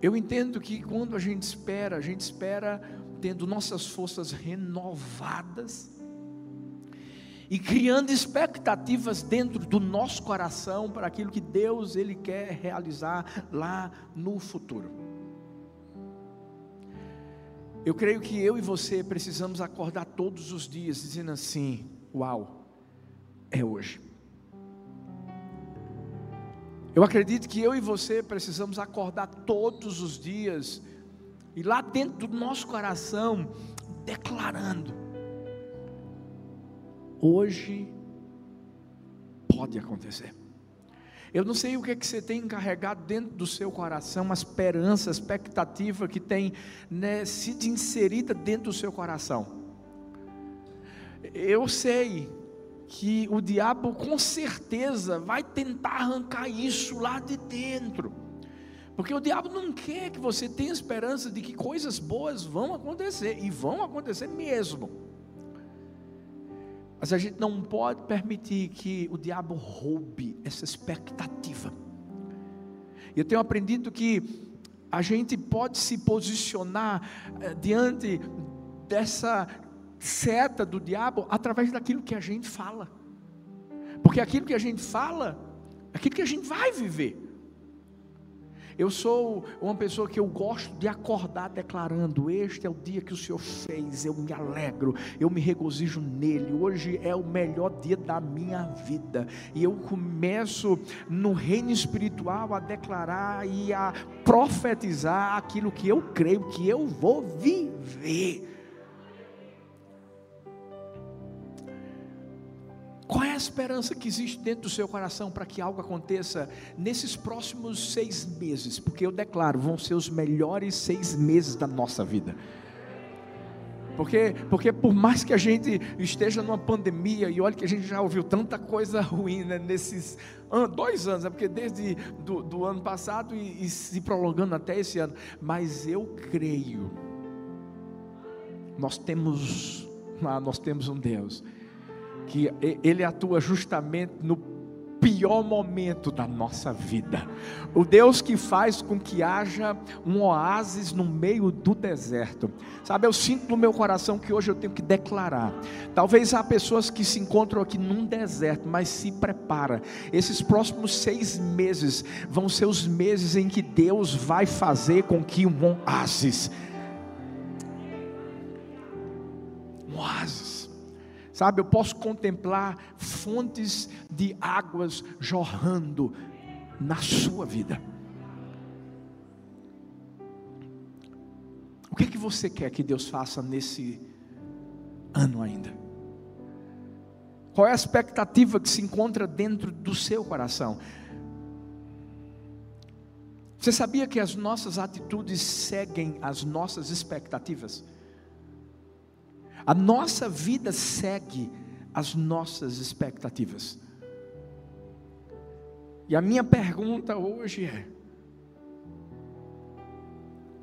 Eu entendo que quando a gente espera, a gente espera tendo nossas forças renovadas e criando expectativas dentro do nosso coração para aquilo que Deus ele quer realizar lá no futuro. Eu creio que eu e você precisamos acordar todos os dias dizendo assim: Uau, é hoje. Eu acredito que eu e você precisamos acordar todos os dias e lá dentro do nosso coração declarando: hoje pode acontecer. Eu não sei o que, é que você tem encarregado dentro do seu coração, uma esperança, expectativa que tem né, sido inserida dentro do seu coração. Eu sei que o diabo com certeza vai tentar arrancar isso lá de dentro. Porque o diabo não quer que você tenha esperança de que coisas boas vão acontecer, e vão acontecer mesmo. Mas a gente não pode permitir que o diabo roube essa expectativa. E eu tenho aprendido que a gente pode se posicionar eh, diante dessa seta do diabo através daquilo que a gente fala. Porque aquilo que a gente fala, aquilo que a gente vai viver. Eu sou uma pessoa que eu gosto de acordar declarando: Este é o dia que o Senhor fez, eu me alegro, eu me regozijo nele. Hoje é o melhor dia da minha vida. E eu começo no reino espiritual a declarar e a profetizar aquilo que eu creio que eu vou viver. Qual é a esperança que existe dentro do seu coração para que algo aconteça nesses próximos seis meses? Porque eu declaro, vão ser os melhores seis meses da nossa vida. Porque, porque por mais que a gente esteja numa pandemia, e olha que a gente já ouviu tanta coisa ruim né, nesses dois anos, é porque desde do, do ano passado e, e se prolongando até esse ano, mas eu creio, nós temos, nós temos um Deus que Ele atua justamente no pior momento da nossa vida. O Deus que faz com que haja um oásis no meio do deserto. Sabe, eu sinto no meu coração que hoje eu tenho que declarar. Talvez há pessoas que se encontram aqui num deserto, mas se prepara. Esses próximos seis meses vão ser os meses em que Deus vai fazer com que um oásis. Um oásis Sabe, eu posso contemplar fontes de águas jorrando na sua vida. O que é que você quer que Deus faça nesse ano ainda? Qual é a expectativa que se encontra dentro do seu coração? Você sabia que as nossas atitudes seguem as nossas expectativas? A nossa vida segue as nossas expectativas. E a minha pergunta hoje é: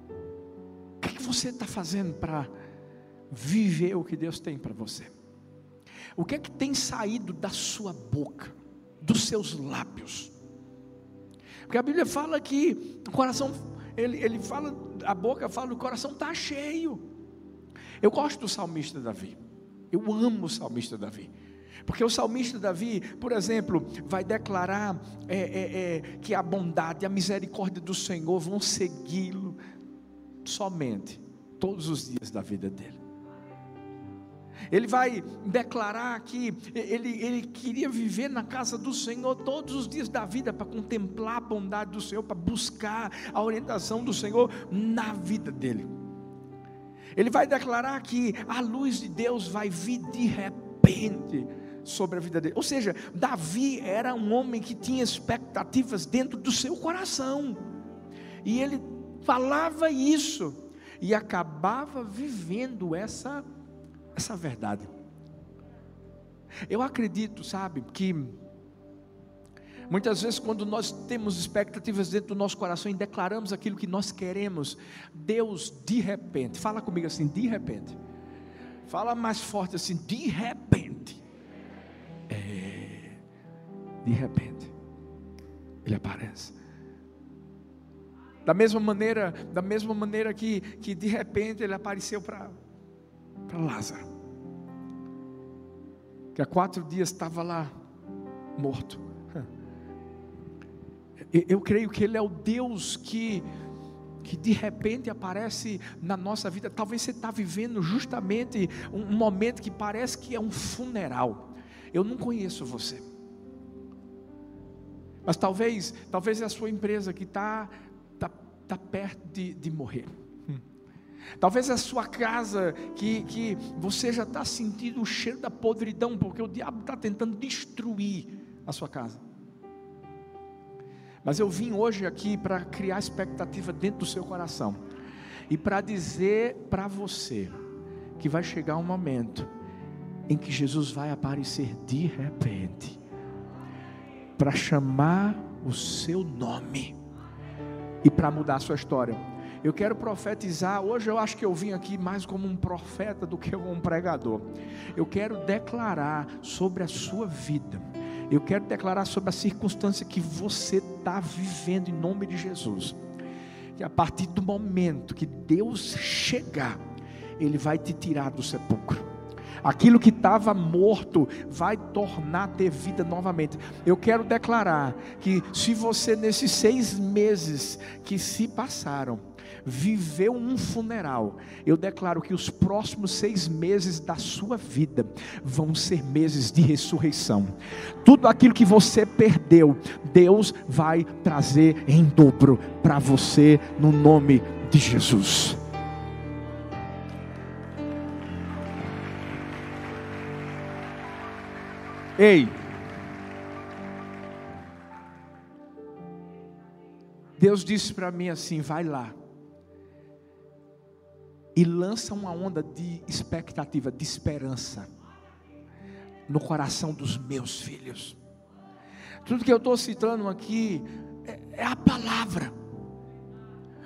o que, é que você está fazendo para viver o que Deus tem para você? O que é que tem saído da sua boca, dos seus lábios? Porque a Bíblia fala que o coração, ele, ele fala, a boca fala, o coração está cheio. Eu gosto do salmista Davi. Eu amo o salmista Davi. Porque o salmista Davi, por exemplo, vai declarar é, é, é, que a bondade e a misericórdia do Senhor vão segui-lo somente todos os dias da vida dele. Ele vai declarar que ele, ele queria viver na casa do Senhor todos os dias da vida para contemplar a bondade do Senhor, para buscar a orientação do Senhor na vida dele. Ele vai declarar que a luz de Deus vai vir de repente sobre a vida dele. Ou seja, Davi era um homem que tinha expectativas dentro do seu coração. E ele falava isso e acabava vivendo essa essa verdade. Eu acredito, sabe, que Muitas vezes, quando nós temos expectativas dentro do nosso coração e declaramos aquilo que nós queremos, Deus de repente, fala comigo assim, de repente, fala mais forte assim, de repente, é, de repente, Ele aparece. Da mesma maneira, da mesma maneira que, que de repente Ele apareceu para Lázaro, que há quatro dias estava lá morto eu creio que Ele é o Deus que, que de repente aparece na nossa vida. Talvez você está vivendo justamente um, momento que parece que é um funeral. Eu não conheço você. Mas talvez, talvez é a sua empresa que está tá, tá perto de, de morrer. Talvez é a sua casa que, que você já está sentindo o cheiro da podridão, porque o diabo está tentando destruir a sua casa. Mas eu vim hoje aqui para criar expectativa dentro do seu coração e para dizer para você que vai chegar um momento em que Jesus vai aparecer de repente para chamar o seu nome e para mudar a sua história. Eu quero profetizar. Hoje eu acho que eu vim aqui mais como um profeta do que um pregador. Eu quero declarar sobre a sua vida eu quero declarar sobre a circunstância que você está vivendo em nome de Jesus. Que a partir do momento que Deus chegar, Ele vai te tirar do sepulcro. Aquilo que estava morto vai tornar ter vida novamente. Eu quero declarar que se você nesses seis meses que se passaram, viveu um funeral, eu declaro que os próximos seis meses da sua vida vão ser meses de ressurreição. Tudo aquilo que você perdeu, Deus vai trazer em dobro para você, no nome de Jesus. Ei, Deus disse para mim assim: vai lá e lança uma onda de expectativa, de esperança no coração dos meus filhos. Tudo que eu estou citando aqui é, é, a palavra.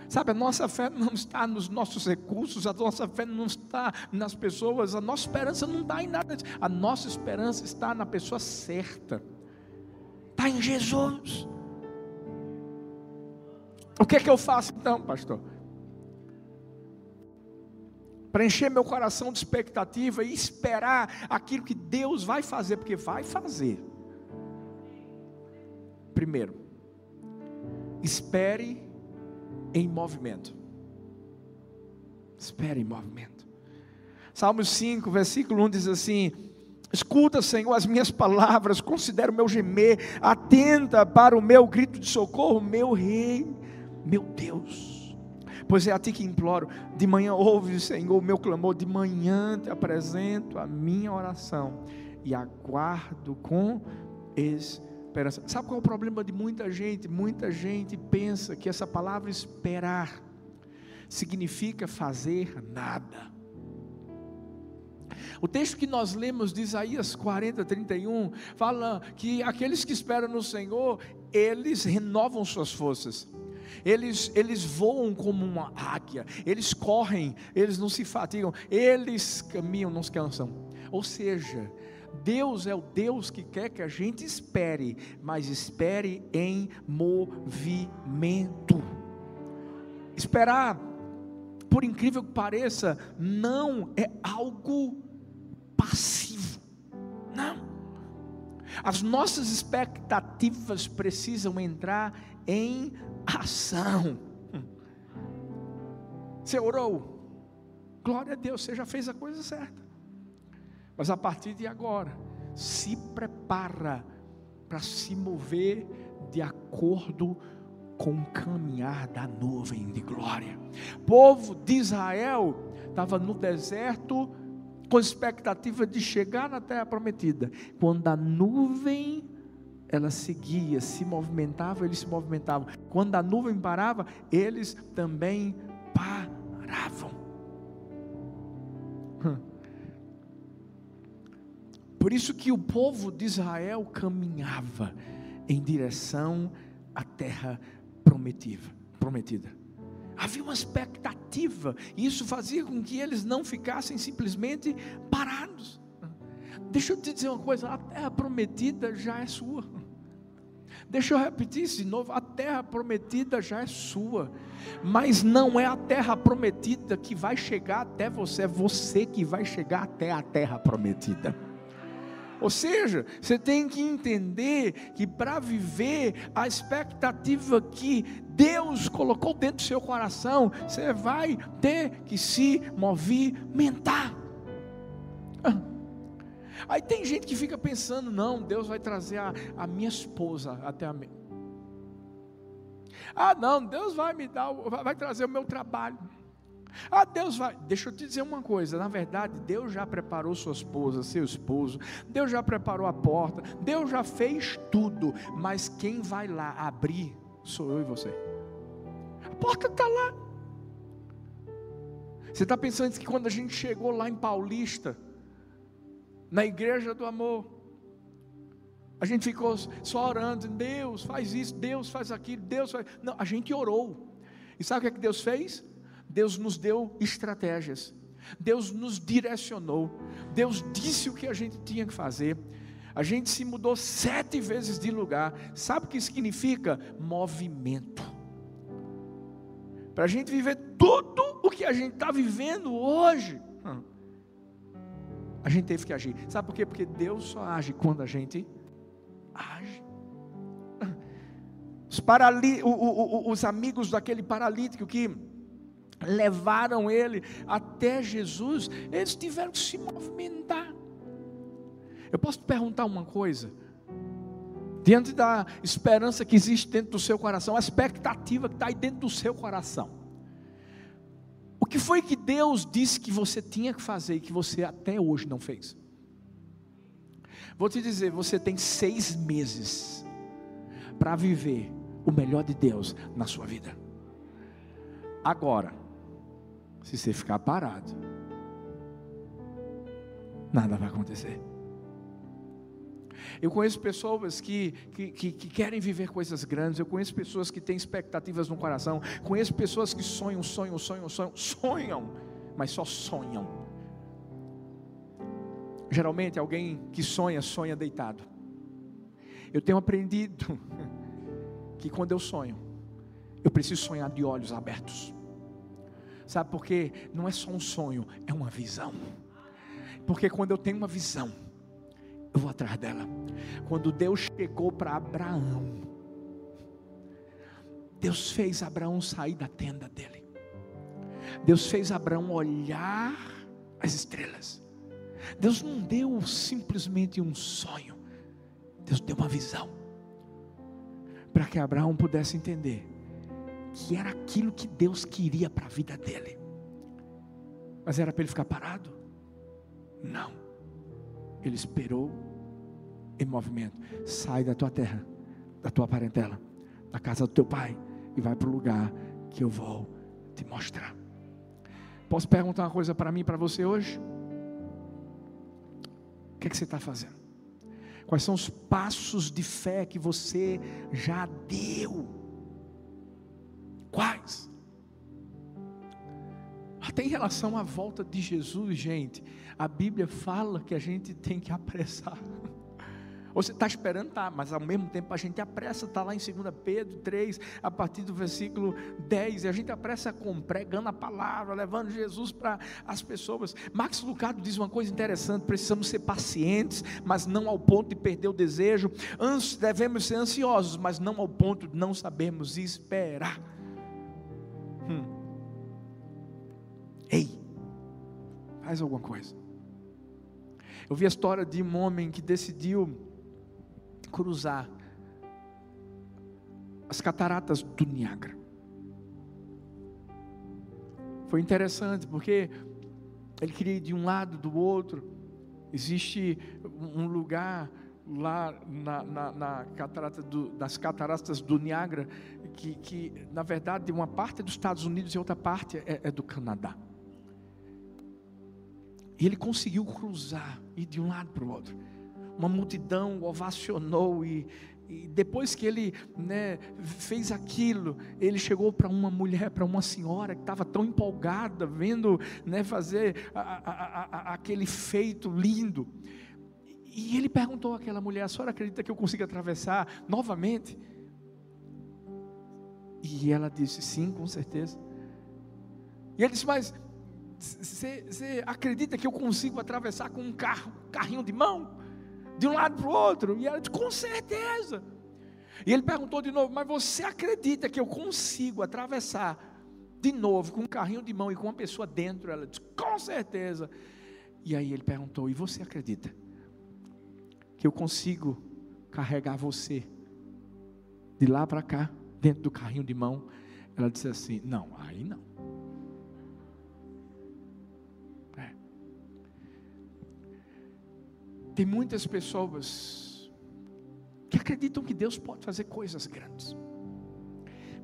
Sabe, a nossa fé não está nos nossos recursos, a nossa fé não está nas pessoas, a nossa esperança não está em nada. A nossa esperança está na pessoa certa, está em Jesus. O que é que eu faço então, pastor? Para encher meu coração de expectativa e esperar aquilo que Deus vai fazer, porque vai fazer. Primeiro, espere em movimento. Espere em movimento. Salmos 5, versículo 1 diz assim: Escuta, Senhor, as minhas palavras, considera o meu gemer, atenta para o meu grito de socorro, meu rei, meu Deus pois é a ti que imploro. De manhã ouve, Senhor, o meu clamor, de manhã te apresento a minha oração e aguardo com esperança. Sabe qual é o problema de muita gente? Muita gente pensa que essa palavra esperar significa fazer nada. O texto que nós lemos de Isaías 40, 31, fala que aqueles que esperam no Senhor, eles renovam suas forças eles, eles voam como uma águia, eles correm, eles não se fatigam, eles caminham, não se cansam. Ou seja, Deus é o Deus que quer que a gente espere, mas espere em movimento. Esperar, por incrível que pareça, não é algo passivo. Não. As nossas expectativas precisam entrar em ação. Você orou? Glória a Deus, você já fez a coisa certa. Mas a partir de agora, se prepara para se mover de acordo com o caminhar da nuvem de glória. O povo de Israel estava no deserto com expectativa de chegar na terra prometida. Quando a nuvem ela seguia, se movimentava, eles se movimentavam. Quando a nuvem parava, eles também paravam. Por isso que o povo de Israel caminhava em direção à terra prometida. Havia uma expectativa, e isso fazia com que eles não ficassem simplesmente parados. Deixa eu te dizer uma coisa: a terra prometida já é sua. Deixa eu repetir isso de novo: a terra prometida já é sua, mas não é a terra prometida que vai chegar até você, é você que vai chegar até a terra prometida. Ou seja, você tem que entender que para viver a expectativa que Deus colocou dentro do seu coração, você vai ter que se movimentar. Ah. Aí tem gente que fica pensando: não, Deus vai trazer a, a minha esposa até a minha. Ah, não, Deus vai me dar, vai trazer o meu trabalho. Ah, Deus vai. Deixa eu te dizer uma coisa: na verdade, Deus já preparou sua esposa, seu esposo, Deus já preparou a porta, Deus já fez tudo, mas quem vai lá abrir sou eu e você. A porta está lá. Você está pensando que quando a gente chegou lá em Paulista, na igreja do amor. A gente ficou só orando, Deus faz isso, Deus faz aquilo, Deus faz. Não, a gente orou. E sabe o que, é que Deus fez? Deus nos deu estratégias. Deus nos direcionou. Deus disse o que a gente tinha que fazer. A gente se mudou sete vezes de lugar. Sabe o que significa? Movimento. Para a gente viver tudo o que a gente está vivendo hoje. Hum a gente teve que agir. Sabe por quê? Porque Deus só age quando a gente age. Os, parali, o, o, o, os amigos daquele paralítico que levaram ele até Jesus, eles tiveram que se movimentar. Eu posso te perguntar uma coisa? Diante da esperança que existe dentro do seu coração, a expectativa que está aí dentro do seu coração, que foi que Deus disse que você tinha que fazer e que você até hoje não fez? Vou te dizer, você tem seis meses para viver o melhor de Deus na sua vida. Agora, se você ficar parado, nada vai acontecer. Eu conheço pessoas que, que, que, que, querem viver coisas grandes, eu conheço pessoas que têm expectativas no coração, conheço pessoas que sonham, sonham, sonham, sonham, sonham, mas só sonham. Geralmente alguém que sonha, sonha deitado. Eu tenho aprendido que quando eu sonho, eu preciso sonhar de olhos abertos. Sabe por quê? Não é só um sonho, é uma visão. Porque quando eu tenho uma visão, eu vou atrás dela. Quando Deus chegou para Abraão, Deus fez Abraão sair da tenda dele. Deus fez Abraão olhar as estrelas. Deus não deu simplesmente um sonho. Deus deu uma visão. Para que Abraão pudesse entender que era aquilo que Deus queria para a vida dele. Mas era para ele ficar parado? Não. Ele esperou em movimento. Sai da tua terra, da tua parentela, da casa do teu pai e vai para o lugar que eu vou te mostrar. Posso perguntar uma coisa para mim, para você hoje? O que, é que você está fazendo? Quais são os passos de fé que você já deu? Quais? Até em relação à volta de Jesus, gente, a Bíblia fala que a gente tem que apressar. Você está esperando, tá, mas ao mesmo tempo a gente apressa, está lá em 2 Pedro 3, a partir do versículo 10, e a gente apressa com pregando a palavra, levando Jesus para as pessoas. Max Lucado diz uma coisa interessante: precisamos ser pacientes, mas não ao ponto de perder o desejo. Devemos ser ansiosos, mas não ao ponto de não sabermos esperar. Hum. Ei, faz alguma coisa. Eu vi a história de um homem que decidiu cruzar as cataratas do Niágara. Foi interessante porque ele queria ir de um lado do outro. Existe um lugar lá na, na, na catarata do, nas cataratas do Niágara que, que, na verdade, uma parte é dos Estados Unidos e outra parte é, é do Canadá. E ele conseguiu cruzar, ir de um lado para o outro. Uma multidão ovacionou e, e depois que ele né, fez aquilo, ele chegou para uma mulher, para uma senhora que estava tão empolgada, vendo né, fazer a, a, a, aquele feito lindo. E ele perguntou àquela mulher: A senhora acredita que eu consiga atravessar novamente? E ela disse: Sim, com certeza. E ele disse: Mas você acredita que eu consigo atravessar com um carro, um carrinho de mão? De um lado para o outro. E ela disse, com certeza. E ele perguntou de novo, mas você acredita que eu consigo atravessar de novo com um carrinho de mão e com uma pessoa dentro? Ela disse, com certeza. E aí ele perguntou, e você acredita que eu consigo carregar você de lá para cá, dentro do carrinho de mão? Ela disse assim, não, aí não. Tem muitas pessoas que acreditam que Deus pode fazer coisas grandes.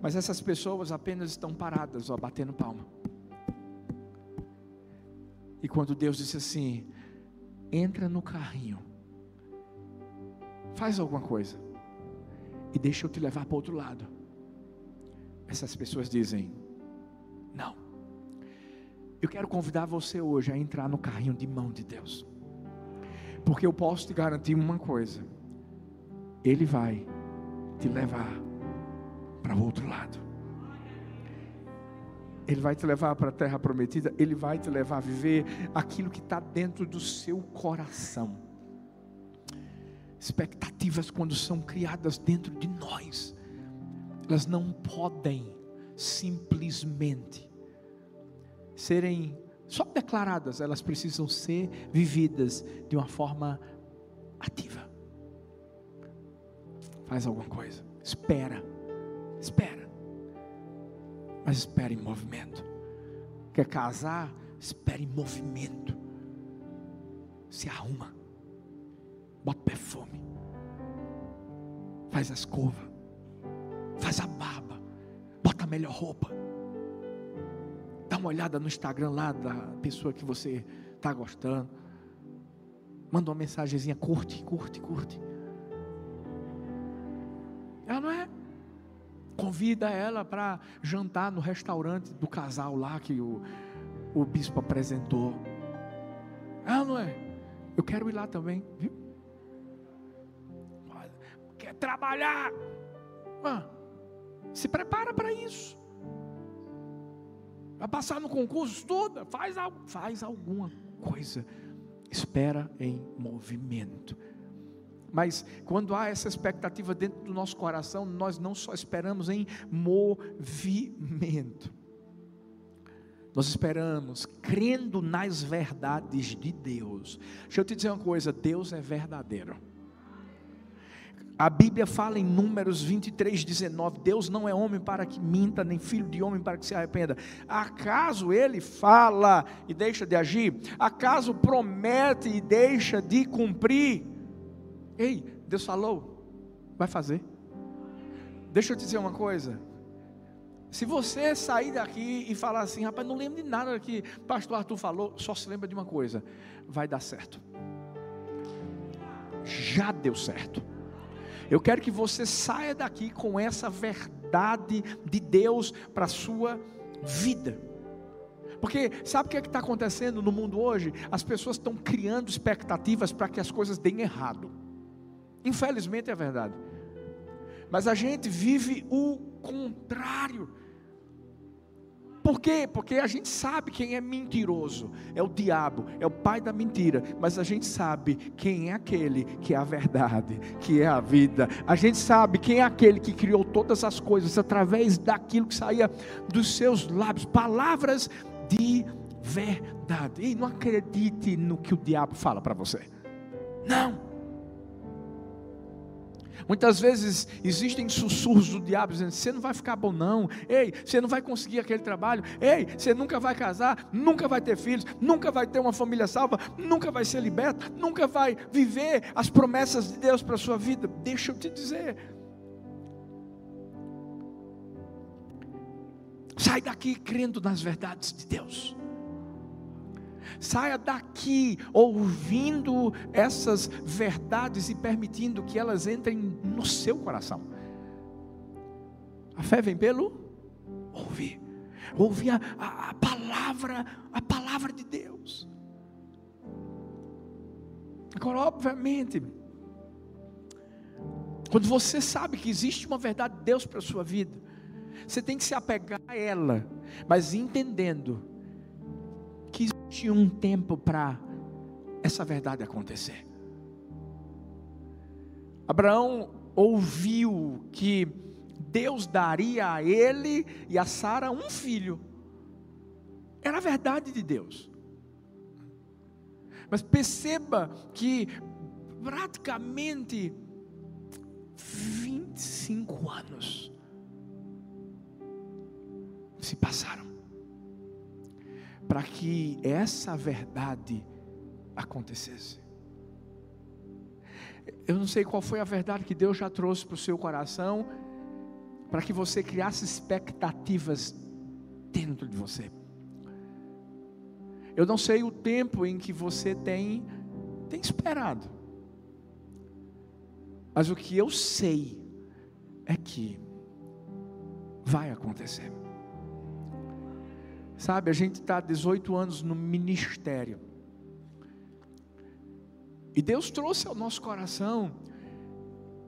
Mas essas pessoas apenas estão paradas, ó, batendo palma. E quando Deus disse assim: entra no carrinho, faz alguma coisa, e deixa eu te levar para outro lado. Essas pessoas dizem: não. Eu quero convidar você hoje a entrar no carrinho de mão de Deus. Porque eu posso te garantir uma coisa: Ele vai te levar para o outro lado. Ele vai te levar para a terra prometida, Ele vai te levar a viver aquilo que está dentro do seu coração. Expectativas, quando são criadas dentro de nós, elas não podem simplesmente serem só declaradas, elas precisam ser vividas de uma forma ativa. Faz alguma coisa, espera, espera, mas espera em movimento. Quer casar? Espera em movimento. Se arruma, bota perfume, faz a escova, faz a barba, bota a melhor roupa uma olhada no Instagram lá da pessoa que você está gostando. Manda uma mensagenzinha, curte, curte, curte. Ela não é? Convida ela para jantar no restaurante do casal lá que o, o bispo apresentou. Ela não é? Eu quero ir lá também, viu? Quer trabalhar? Ah, se prepara para isso. Vai passar no concurso, estuda, faz, faz alguma coisa. Espera em movimento. Mas quando há essa expectativa dentro do nosso coração, nós não só esperamos em movimento. Nós esperamos crendo nas verdades de Deus. Deixa eu te dizer uma coisa: Deus é verdadeiro. A Bíblia fala em Números 23, 19: Deus não é homem para que minta, nem filho de homem para que se arrependa. Acaso ele fala e deixa de agir? Acaso promete e deixa de cumprir? Ei, Deus falou, vai fazer. Deixa eu te dizer uma coisa. Se você sair daqui e falar assim, rapaz, não lembro de nada que pastor Arthur falou, só se lembra de uma coisa: vai dar certo. Já deu certo. Eu quero que você saia daqui com essa verdade de Deus para a sua vida. Porque sabe o que é está acontecendo no mundo hoje? As pessoas estão criando expectativas para que as coisas deem errado. Infelizmente é verdade. Mas a gente vive o contrário. Por quê? Porque a gente sabe quem é mentiroso, é o diabo, é o pai da mentira, mas a gente sabe quem é aquele que é a verdade, que é a vida. A gente sabe quem é aquele que criou todas as coisas através daquilo que saía dos seus lábios, palavras de verdade. E não acredite no que o diabo fala para você. Não. Muitas vezes existem sussurros do diabo dizendo: você não vai ficar bom, não. Ei, você não vai conseguir aquele trabalho. Ei, você nunca vai casar, nunca vai ter filhos, nunca vai ter uma família salva, nunca vai ser liberto, nunca vai viver as promessas de Deus para a sua vida. Deixa eu te dizer. Sai daqui crendo nas verdades de Deus. Saia daqui ouvindo essas verdades e permitindo que elas entrem no seu coração. A fé vem pelo ouvir. Ouvir a, a, a palavra, a palavra de Deus. Agora, obviamente, quando você sabe que existe uma verdade de Deus para a sua vida, você tem que se apegar a ela, mas entendendo existe um tempo para essa verdade acontecer. Abraão ouviu que Deus daria a ele e a Sara um filho. Era a verdade de Deus. Mas perceba que praticamente 25 anos se passaram para que essa verdade acontecesse. Eu não sei qual foi a verdade que Deus já trouxe para o seu coração, para que você criasse expectativas dentro de você. Eu não sei o tempo em que você tem, tem esperado. Mas o que eu sei é que vai acontecer. Sabe, a gente está 18 anos no ministério. E Deus trouxe ao nosso coração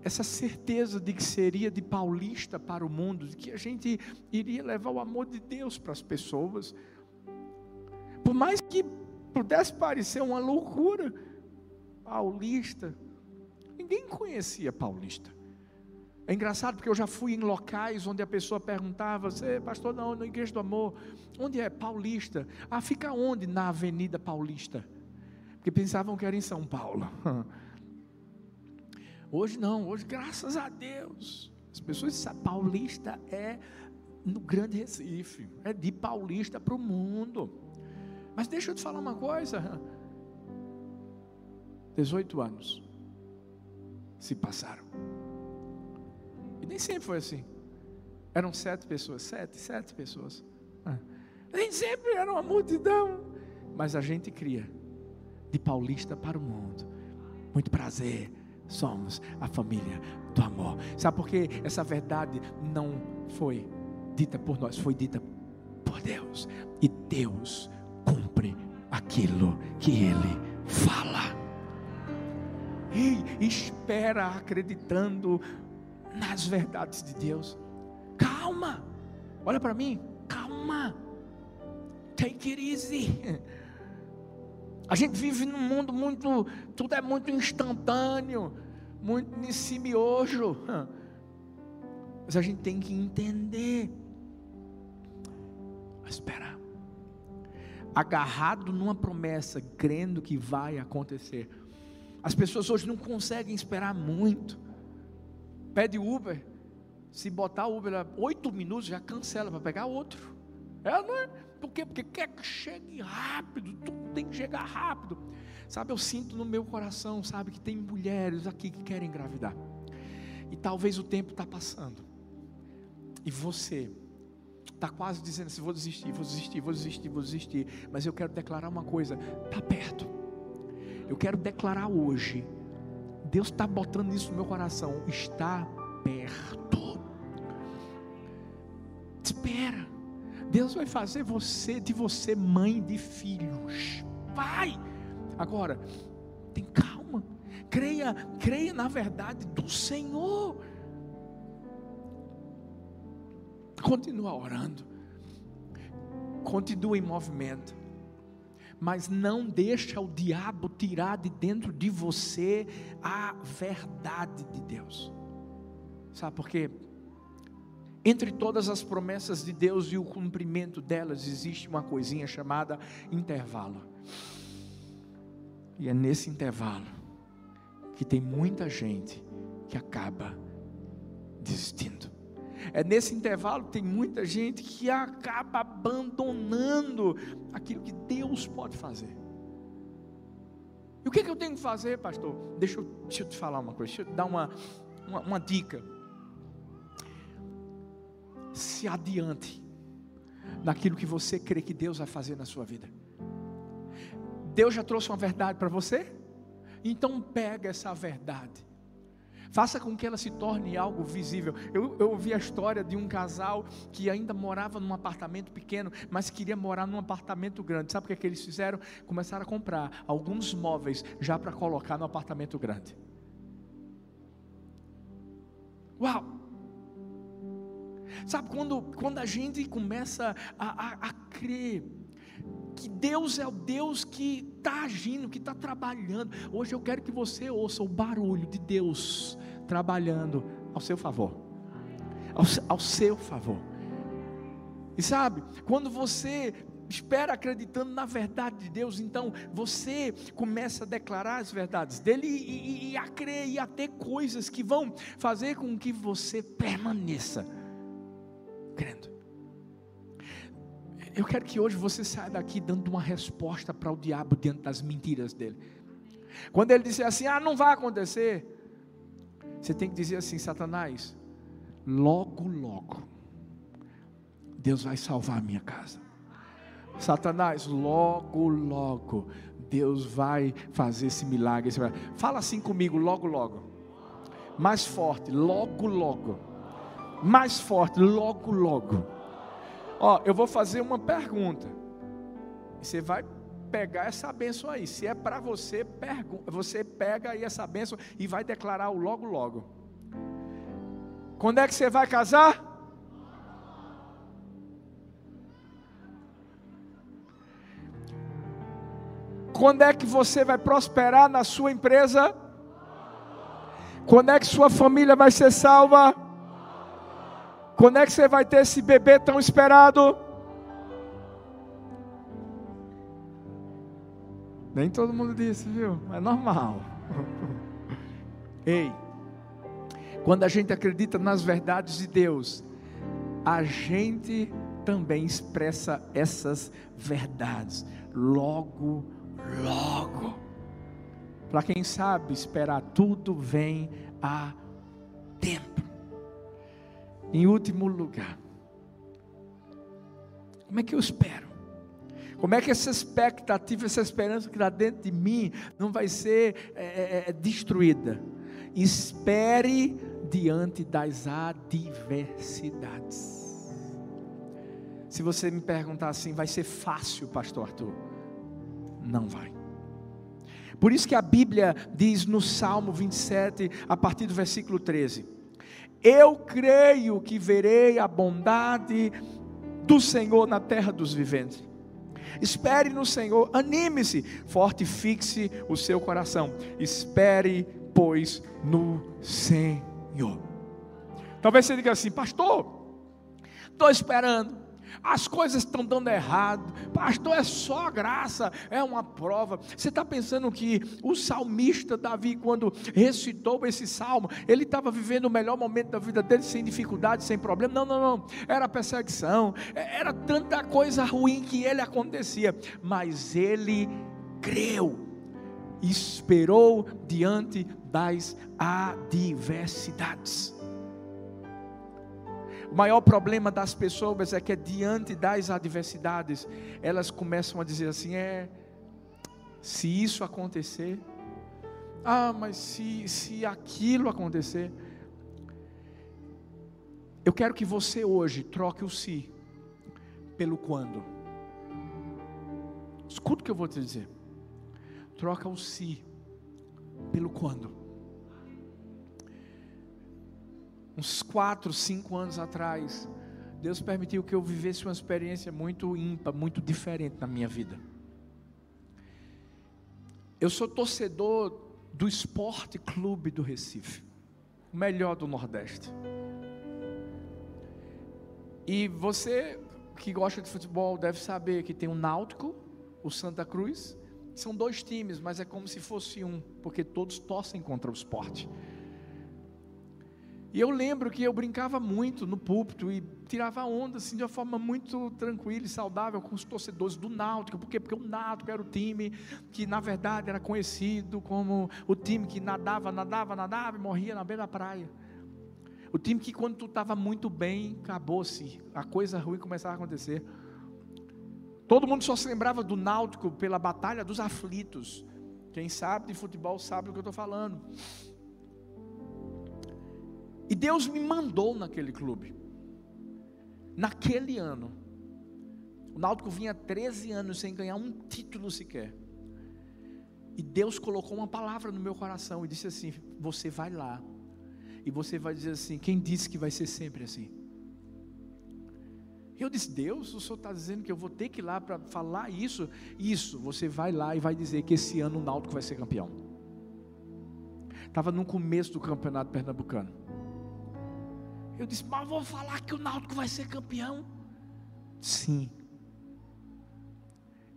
essa certeza de que seria de paulista para o mundo, de que a gente iria levar o amor de Deus para as pessoas. Por mais que pudesse parecer uma loucura, paulista, ninguém conhecia paulista. É engraçado porque eu já fui em locais onde a pessoa perguntava: Você, pastor, não, na Igreja do Amor, onde é? Paulista. Ah, fica onde? Na Avenida Paulista. Porque pensavam que era em São Paulo. Hoje não, hoje, graças a Deus, as pessoas sabem, Paulista é no Grande Recife, é de Paulista para o mundo. Mas deixa eu te falar uma coisa: 18 anos se passaram. Nem sempre foi assim. Eram sete pessoas, sete, sete pessoas. Ah. Nem sempre era uma multidão. Mas a gente cria de paulista para o mundo. Muito prazer. Somos a família do amor. Sabe por quê? Essa verdade não foi dita por nós, foi dita por Deus. E Deus cumpre aquilo que Ele fala. E espera acreditando nas verdades de Deus. Calma, olha para mim, calma, take it easy. A gente vive num mundo muito, tudo é muito instantâneo, muito nesse miojo. Mas a gente tem que entender. Espera. Agarrado numa promessa, crendo que vai acontecer. As pessoas hoje não conseguem esperar muito pede Uber, se botar Uber oito minutos, já cancela para pegar outro. É, não é? Por quê? Porque quer que chegue rápido, tudo tem que chegar rápido. Sabe, eu sinto no meu coração, sabe, que tem mulheres aqui que querem engravidar. E talvez o tempo está passando. E você está quase dizendo assim: vou desistir, vou desistir, vou desistir, vou desistir. Mas eu quero declarar uma coisa: está perto. Eu quero declarar hoje Deus está botando isso no meu coração. Está perto. Espera. Deus vai fazer você de você mãe de filhos. Vai. Agora, tem calma. Creia, creia na verdade do Senhor. Continua orando. Continua em movimento mas não deixa o diabo tirar de dentro de você a verdade de Deus. Sabe por quê? Entre todas as promessas de Deus e o cumprimento delas existe uma coisinha chamada intervalo. E é nesse intervalo que tem muita gente que acaba desistindo. É nesse intervalo que tem muita gente que acaba abandonando aquilo que Deus pode fazer. E o que, é que eu tenho que fazer, pastor? Deixa eu, deixa eu te falar uma coisa, deixa eu te dar uma, uma, uma dica. Se adiante naquilo que você crê que Deus vai fazer na sua vida. Deus já trouxe uma verdade para você? Então pega essa verdade. Faça com que ela se torne algo visível. Eu, eu ouvi a história de um casal que ainda morava num apartamento pequeno, mas queria morar num apartamento grande. Sabe o que, é que eles fizeram? Começaram a comprar alguns móveis já para colocar no apartamento grande. Uau! Sabe, quando, quando a gente começa a, a, a crer que Deus é o Deus que está agindo, que está trabalhando. Hoje eu quero que você ouça o barulho de Deus trabalhando ao seu favor. Ao, ao seu favor. E sabe, quando você espera acreditando na verdade de Deus, então você começa a declarar as verdades dele e, e, e, a crer e a ter coisas que vão fazer com que você permaneça crendo. Eu quero que hoje você saia daqui dando uma resposta para o diabo diante das mentiras dele. Quando ele disser assim, ah, não vai acontecer, você tem que dizer assim, Satanás, logo, logo, Deus vai salvar a minha casa. Satanás, logo, logo, Deus vai fazer esse milagre. Fala assim comigo, logo, logo. Mais forte, logo, logo. Mais forte, logo, logo Ó, eu vou fazer uma pergunta. Você vai pegar essa bênção aí. Se é para você, você pega aí essa bênção e vai declarar o logo logo. Quando é que você vai casar? Quando é que você vai prosperar na sua empresa? Quando é que sua família vai ser salva? Quando é que você vai ter esse bebê tão esperado? Nem todo mundo disse, viu? É normal. Ei, quando a gente acredita nas verdades de Deus, a gente também expressa essas verdades. Logo, logo. Para quem sabe esperar, tudo vem a tempo. Em último lugar, como é que eu espero? Como é que essa expectativa, essa esperança que está dentro de mim não vai ser é, é, é, destruída? Espere diante das adversidades. Se você me perguntar assim, vai ser fácil, Pastor Arthur? Não vai. Por isso que a Bíblia diz no Salmo 27, a partir do versículo 13: eu creio que verei a bondade do Senhor na terra dos viventes. Espere no Senhor, anime-se, fortifique-se o seu coração. Espere, pois, no Senhor. Talvez você diga assim, pastor, estou esperando as coisas estão dando errado, pastor, é só graça, é uma prova. Você está pensando que o salmista Davi, quando recitou esse salmo, ele estava vivendo o melhor momento da vida dele, sem dificuldade, sem problema? Não, não, não, era perseguição, é, era tanta coisa ruim que ele acontecia, mas ele creu, esperou diante das adversidades. Maior problema das pessoas é que diante das adversidades, elas começam a dizer assim: é, se isso acontecer, ah, mas se, se aquilo acontecer. Eu quero que você hoje troque o se pelo quando. Escuta o que eu vou te dizer. Troca o se pelo quando. Uns quatro, cinco anos atrás, Deus permitiu que eu vivesse uma experiência muito ímpar, muito diferente na minha vida. Eu sou torcedor do Esporte Clube do Recife, o melhor do Nordeste. E você que gosta de futebol deve saber que tem o Náutico, o Santa Cruz, são dois times, mas é como se fosse um, porque todos torcem contra o esporte. E eu lembro que eu brincava muito no púlpito e tirava onda assim de uma forma muito tranquila e saudável com os torcedores do Náutico, por quê? Porque o Náutico era o time que na verdade era conhecido como o time que nadava, nadava, nadava e morria na beira da praia. O time que quando tu estava muito bem, acabou-se, a coisa ruim começava a acontecer. Todo mundo só se lembrava do Náutico pela Batalha dos Aflitos. Quem sabe de futebol sabe o que eu estou falando. E Deus me mandou naquele clube. Naquele ano. O Náutico vinha 13 anos sem ganhar um título sequer. E Deus colocou uma palavra no meu coração e disse assim: Você vai lá. E você vai dizer assim: Quem disse que vai ser sempre assim? Eu disse: Deus, o senhor está dizendo que eu vou ter que ir lá para falar isso? Isso, você vai lá e vai dizer que esse ano o Náutico vai ser campeão. Estava no começo do campeonato pernambucano. Eu disse: Mas vou falar que o Náutico vai ser campeão? Sim.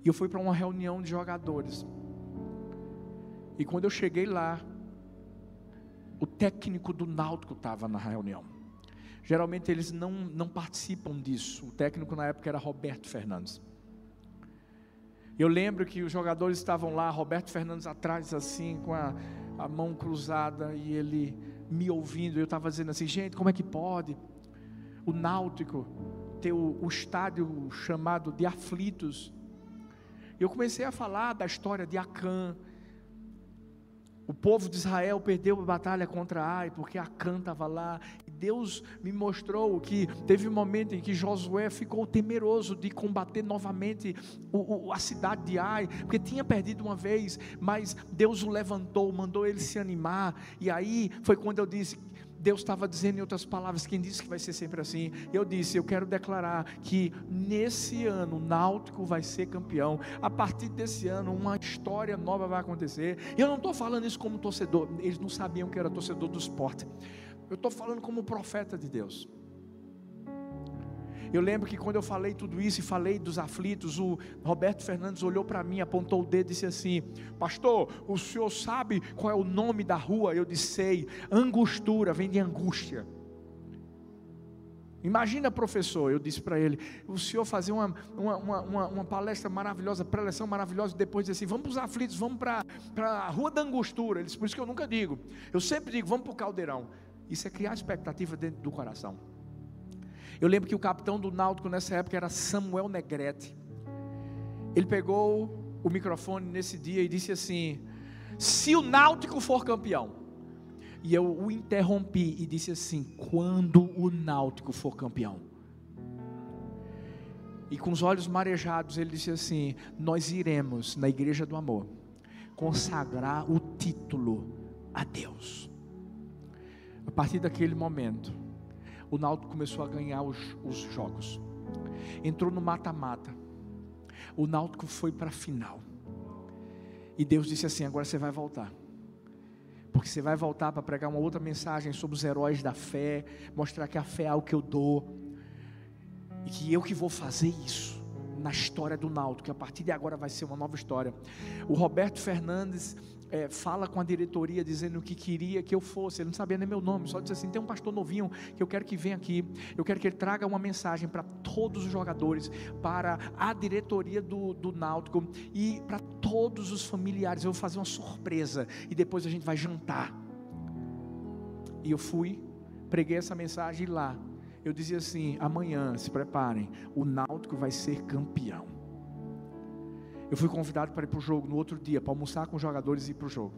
E eu fui para uma reunião de jogadores. E quando eu cheguei lá, o técnico do Náutico estava na reunião. Geralmente eles não, não participam disso. O técnico na época era Roberto Fernandes. Eu lembro que os jogadores estavam lá, Roberto Fernandes atrás, assim, com a, a mão cruzada, e ele me ouvindo. Eu estava dizendo assim: gente, como é que pode o Náutico ter o, o estádio chamado de Aflitos? Eu comecei a falar da história de Acã, o povo de Israel perdeu a batalha contra Ai, porque Acã estava lá. E Deus me mostrou que teve um momento em que Josué ficou temeroso de combater novamente o, o, a cidade de Ai, porque tinha perdido uma vez, mas Deus o levantou, mandou ele se animar. E aí foi quando eu disse: Deus estava dizendo em outras palavras, quem disse que vai ser sempre assim? Eu disse, eu quero declarar que nesse ano o Náutico vai ser campeão. A partir desse ano, uma história nova vai acontecer. Eu não estou falando isso como torcedor, eles não sabiam que era torcedor do esporte. Eu estou falando como profeta de Deus. Eu lembro que quando eu falei tudo isso e falei dos aflitos, o Roberto Fernandes olhou para mim, apontou o dedo e disse assim: Pastor, o senhor sabe qual é o nome da rua? Eu disse: Sei, Angostura, vem de angústia. Imagina, professor, eu disse para ele, o senhor fazer uma, uma, uma, uma palestra maravilhosa, preleção maravilhosa, e depois dizer assim: vamos para os aflitos, vamos para a rua da angostura. Ele disse, por isso que eu nunca digo. Eu sempre digo, vamos para o caldeirão. Isso é criar expectativa dentro do coração. Eu lembro que o capitão do Náutico nessa época era Samuel Negrete. Ele pegou o microfone nesse dia e disse assim: Se o Náutico for campeão. E eu o interrompi e disse assim: Quando o Náutico for campeão. E com os olhos marejados, ele disse assim: Nós iremos na igreja do amor consagrar o título a Deus. A partir daquele momento, o Náutico começou a ganhar os, os jogos. Entrou no mata-mata. O Náutico foi para a final. E Deus disse assim: agora você vai voltar. Porque você vai voltar para pregar uma outra mensagem sobre os heróis da fé, mostrar que a fé é algo que eu dou. E que eu que vou fazer isso na história do Náutico, que a partir de agora vai ser uma nova história. O Roberto Fernandes é, fala com a diretoria dizendo que queria que eu fosse, ele não sabia nem meu nome, só disse assim: tem um pastor novinho que eu quero que venha aqui, eu quero que ele traga uma mensagem para todos os jogadores, para a diretoria do, do Náutico e para todos os familiares. Eu vou fazer uma surpresa e depois a gente vai jantar. E eu fui, preguei essa mensagem lá. Eu dizia assim: amanhã, se preparem, o Náutico vai ser campeão. Eu fui convidado para ir para o jogo no outro dia, para almoçar com os jogadores e ir para o jogo.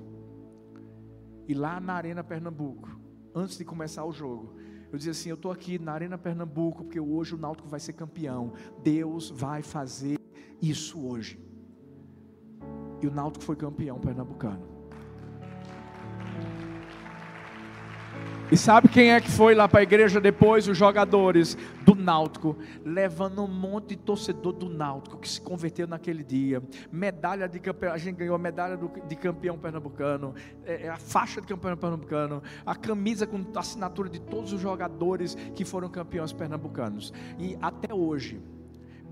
E lá na Arena Pernambuco, antes de começar o jogo, eu dizia assim: Eu estou aqui na Arena Pernambuco, porque hoje o Náutico vai ser campeão. Deus vai fazer isso hoje. E o Náutico foi campeão pernambucano. E sabe quem é que foi lá para a igreja depois? Os jogadores do Náutico, levando um monte de torcedor do Náutico que se converteu naquele dia. Medalha de campeão, a gente ganhou a medalha de campeão pernambucano, é, é, a faixa de campeão pernambucano, a camisa com assinatura de todos os jogadores que foram campeões pernambucanos. E até hoje,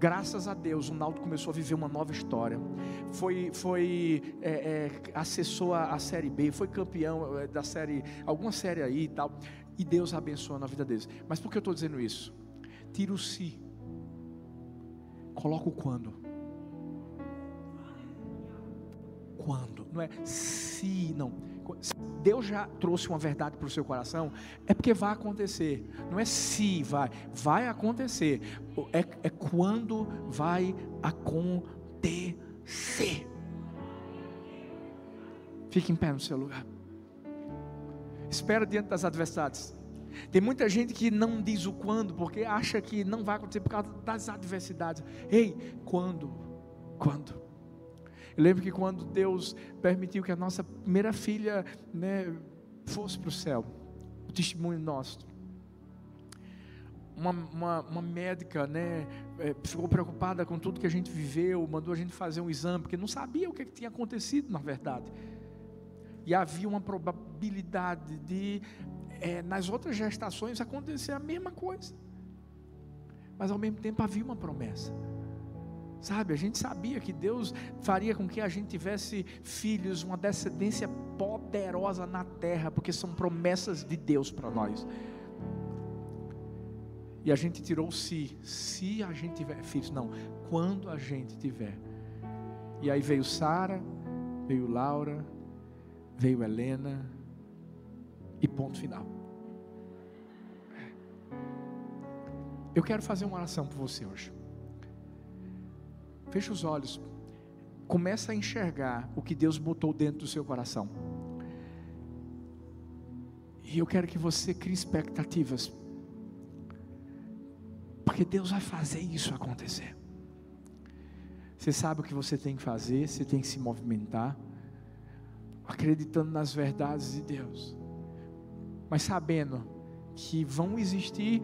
graças a Deus, o Naldo começou a viver uma nova história. Foi, foi é, é, acessou a, a, Série B, foi campeão é, da série, alguma série aí e tal. E Deus abençoa na vida deles. Mas por que eu estou dizendo isso? Tira o si, coloca o quando. Quando, não é se, não. Deus já trouxe uma verdade para o seu coração, é porque vai acontecer. Não é se vai, vai acontecer. É, é quando vai acontecer. Fique em pé no seu lugar. Espera diante das adversidades. Tem muita gente que não diz o quando, porque acha que não vai acontecer por causa das adversidades. Ei, quando? Quando? Eu lembro que quando Deus permitiu que a nossa primeira filha né, fosse para o céu, o testemunho nosso. Uma, uma, uma, médica né, é, ficou preocupada com tudo que a gente viveu, mandou a gente fazer um exame, porque não sabia o que, que tinha acontecido na verdade. E havia uma probabilidade de, é, nas outras gestações, acontecer a mesma coisa. Mas ao mesmo tempo havia uma promessa. Sabe, a gente sabia que Deus faria com que a gente tivesse filhos, uma descendência poderosa na terra, porque são promessas de Deus para nós. E a gente tirou se, se a gente tiver filhos, não, quando a gente tiver. E aí veio Sara, veio Laura, veio Helena, e ponto final. Eu quero fazer uma oração por você hoje. Feche os olhos. Começa a enxergar o que Deus botou dentro do seu coração. E eu quero que você crie expectativas. Porque Deus vai fazer isso acontecer. Você sabe o que você tem que fazer, você tem que se movimentar, acreditando nas verdades de Deus, mas sabendo que vão existir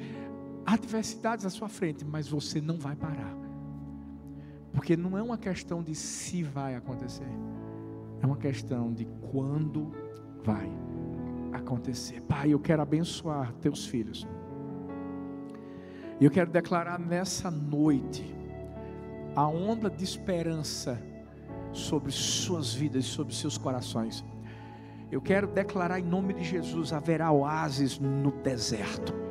adversidades à sua frente, mas você não vai parar. Porque não é uma questão de se vai acontecer, é uma questão de quando vai acontecer. Pai, eu quero abençoar teus filhos. E eu quero declarar nessa noite a onda de esperança sobre suas vidas, sobre seus corações. Eu quero declarar em nome de Jesus: haverá oásis no deserto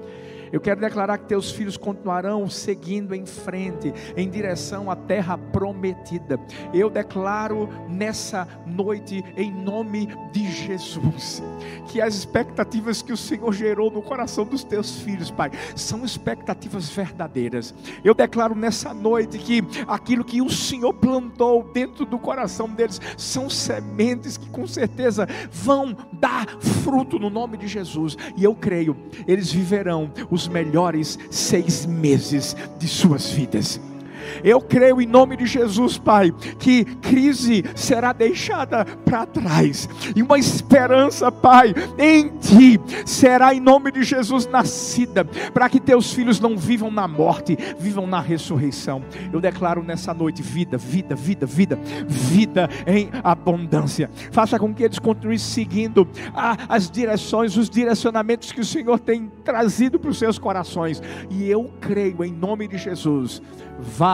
eu quero declarar que teus filhos continuarão seguindo em frente, em direção à terra prometida. Eu declaro nessa noite, em nome de Jesus, que as expectativas que o Senhor gerou no coração dos teus filhos, Pai, são expectativas verdadeiras. Eu declaro nessa noite que aquilo que o Senhor plantou dentro do coração deles são sementes que com certeza vão dar fruto no nome de Jesus. E eu creio, eles viverão os melhores seis meses de suas vidas. Eu creio em nome de Jesus, Pai, que crise será deixada para trás, e uma esperança, Pai, em Ti será em nome de Jesus nascida, para que Teus filhos não vivam na morte, vivam na ressurreição. Eu declaro nessa noite vida, vida, vida, vida, vida em abundância. Faça com que eles continuem seguindo as direções, os direcionamentos que o Senhor tem trazido para os seus corações, e eu creio em nome de Jesus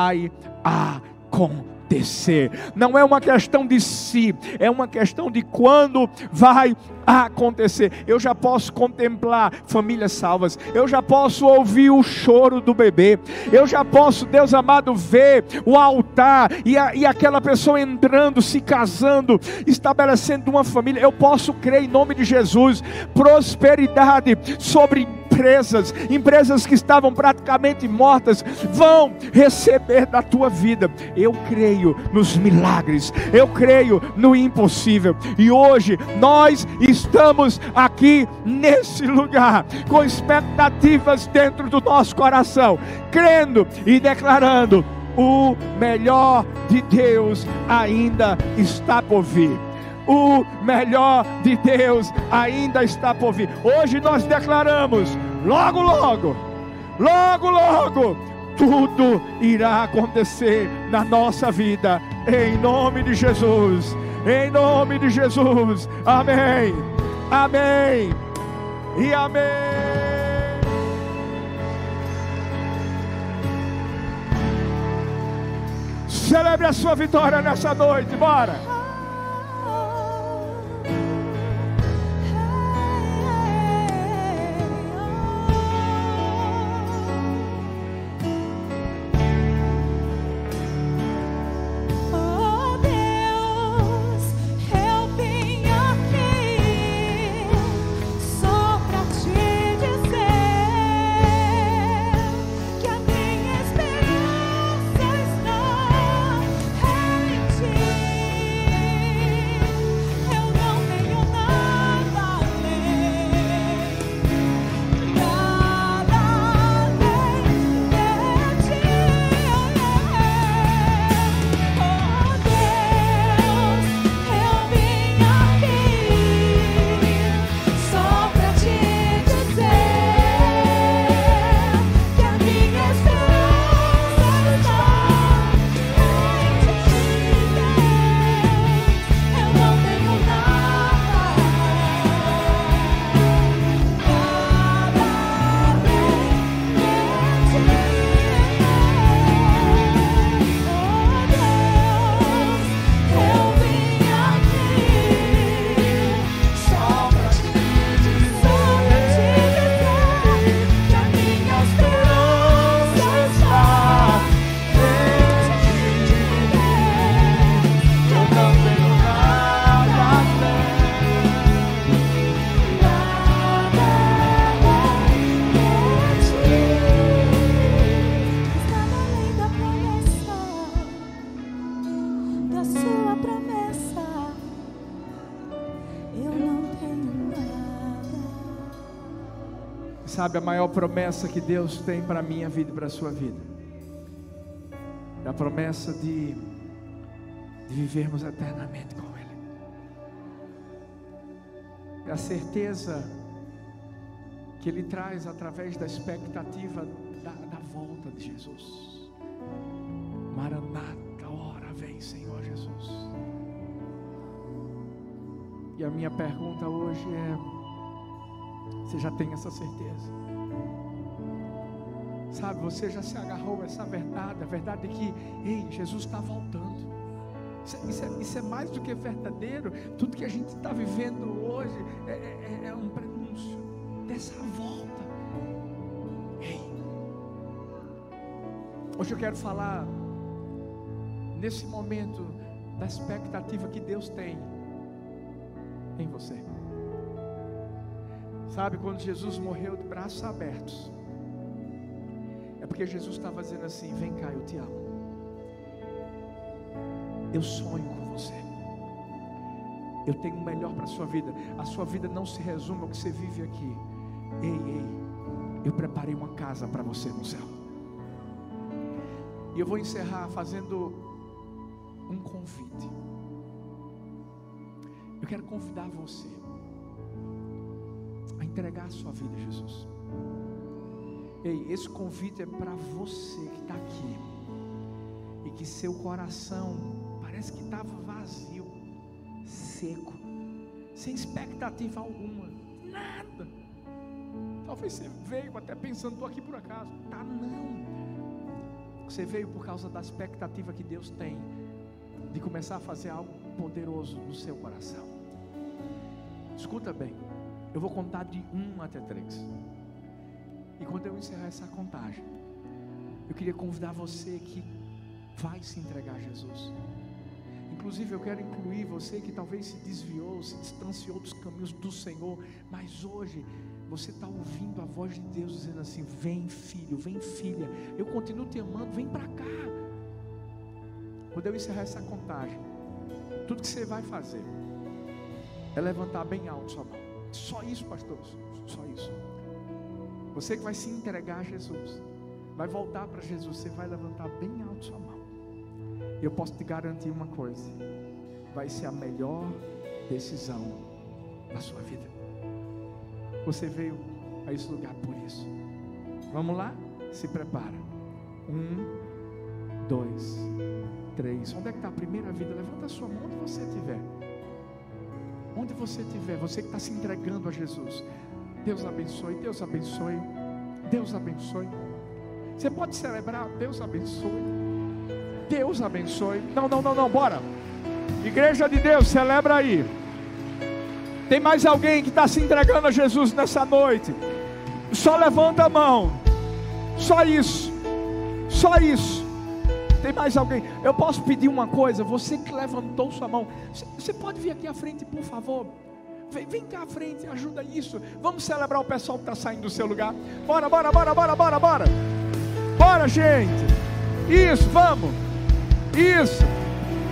vai acontecer. Não é uma questão de se, é uma questão de quando vai acontecer. Eu já posso contemplar famílias salvas, eu já posso ouvir o choro do bebê, eu já posso, Deus amado, ver o altar e, a, e aquela pessoa entrando, se casando, estabelecendo uma família. Eu posso crer em nome de Jesus, prosperidade sobre empresas, empresas que estavam praticamente mortas, vão receber da tua vida. Eu creio nos milagres, eu creio no impossível. E hoje nós estamos aqui nesse lugar, com expectativas dentro do nosso coração, crendo e declarando: o melhor de Deus ainda está por vir o melhor de Deus ainda está por vir. Hoje nós declaramos: logo, logo, logo, logo, tudo irá acontecer na nossa vida, em nome de Jesus. Em nome de Jesus, amém, amém e amém. Celebre a sua vitória nessa noite, bora. Sabe a maior promessa que Deus tem para a minha vida e para a sua vida? É a promessa de, de vivermos eternamente com Ele. É a certeza que Ele traz através da expectativa da, da volta de Jesus. Maranata, hora vem, Senhor Jesus. E a minha pergunta hoje é: você já tem essa certeza. Sabe, você já se agarrou a essa verdade, a verdade é que, ei, Jesus está voltando. Isso, é, isso, é, isso, é, mais do que verdadeiro. Tudo que a gente está vivendo hoje é, é, é um prenúncio dessa volta. Ei, hoje eu quero falar nesse momento da expectativa que Deus tem em você. Sabe, quando Jesus morreu de braços abertos, é porque Jesus estava dizendo assim: Vem cá, eu te amo. Eu sonho com você. Eu tenho o melhor para a sua vida. A sua vida não se resume ao que você vive aqui. Ei, ei, eu preparei uma casa para você no céu. E eu vou encerrar fazendo um convite. Eu quero convidar você entregar a sua vida a Jesus. Ei, esse convite é para você que está aqui e que seu coração parece que estava vazio, seco, sem expectativa alguma, nada. Talvez você veio até pensando, estou aqui por acaso. Tá não. Você veio por causa da expectativa que Deus tem de começar a fazer algo poderoso no seu coração. Escuta bem. Eu vou contar de um até três. E quando eu encerrar essa contagem, eu queria convidar você que vai se entregar a Jesus. Inclusive, eu quero incluir você que talvez se desviou, se distanciou dos caminhos do Senhor, mas hoje você está ouvindo a voz de Deus dizendo assim: Vem, filho, vem, filha, eu continuo te amando, vem para cá. Quando eu encerrar essa contagem, tudo que você vai fazer é levantar bem alto sua mão. Só isso, pastor. Só isso. Você que vai se entregar a Jesus, vai voltar para Jesus, você vai levantar bem alto sua mão. E eu posso te garantir uma coisa: vai ser a melhor decisão da sua vida. Você veio a esse lugar por isso. Vamos lá? Se prepara. Um, dois, três. Onde é que está a primeira vida? Levanta a sua mão onde você estiver. Onde você estiver, você que está se entregando a Jesus. Deus abençoe, Deus abençoe, Deus abençoe. Você pode celebrar, Deus abençoe. Deus abençoe. Não, não, não, não, bora. Igreja de Deus, celebra aí. Tem mais alguém que está se entregando a Jesus nessa noite? Só levanta a mão. Só isso. Só isso. Tem mais alguém? Eu posso pedir uma coisa? Você que levantou sua mão, você pode vir aqui à frente, por favor? Vem, vem cá à frente, ajuda isso. Vamos celebrar o pessoal que está saindo do seu lugar. Bora, bora, bora, bora, bora, bora. Bora, gente. Isso, vamos. Isso.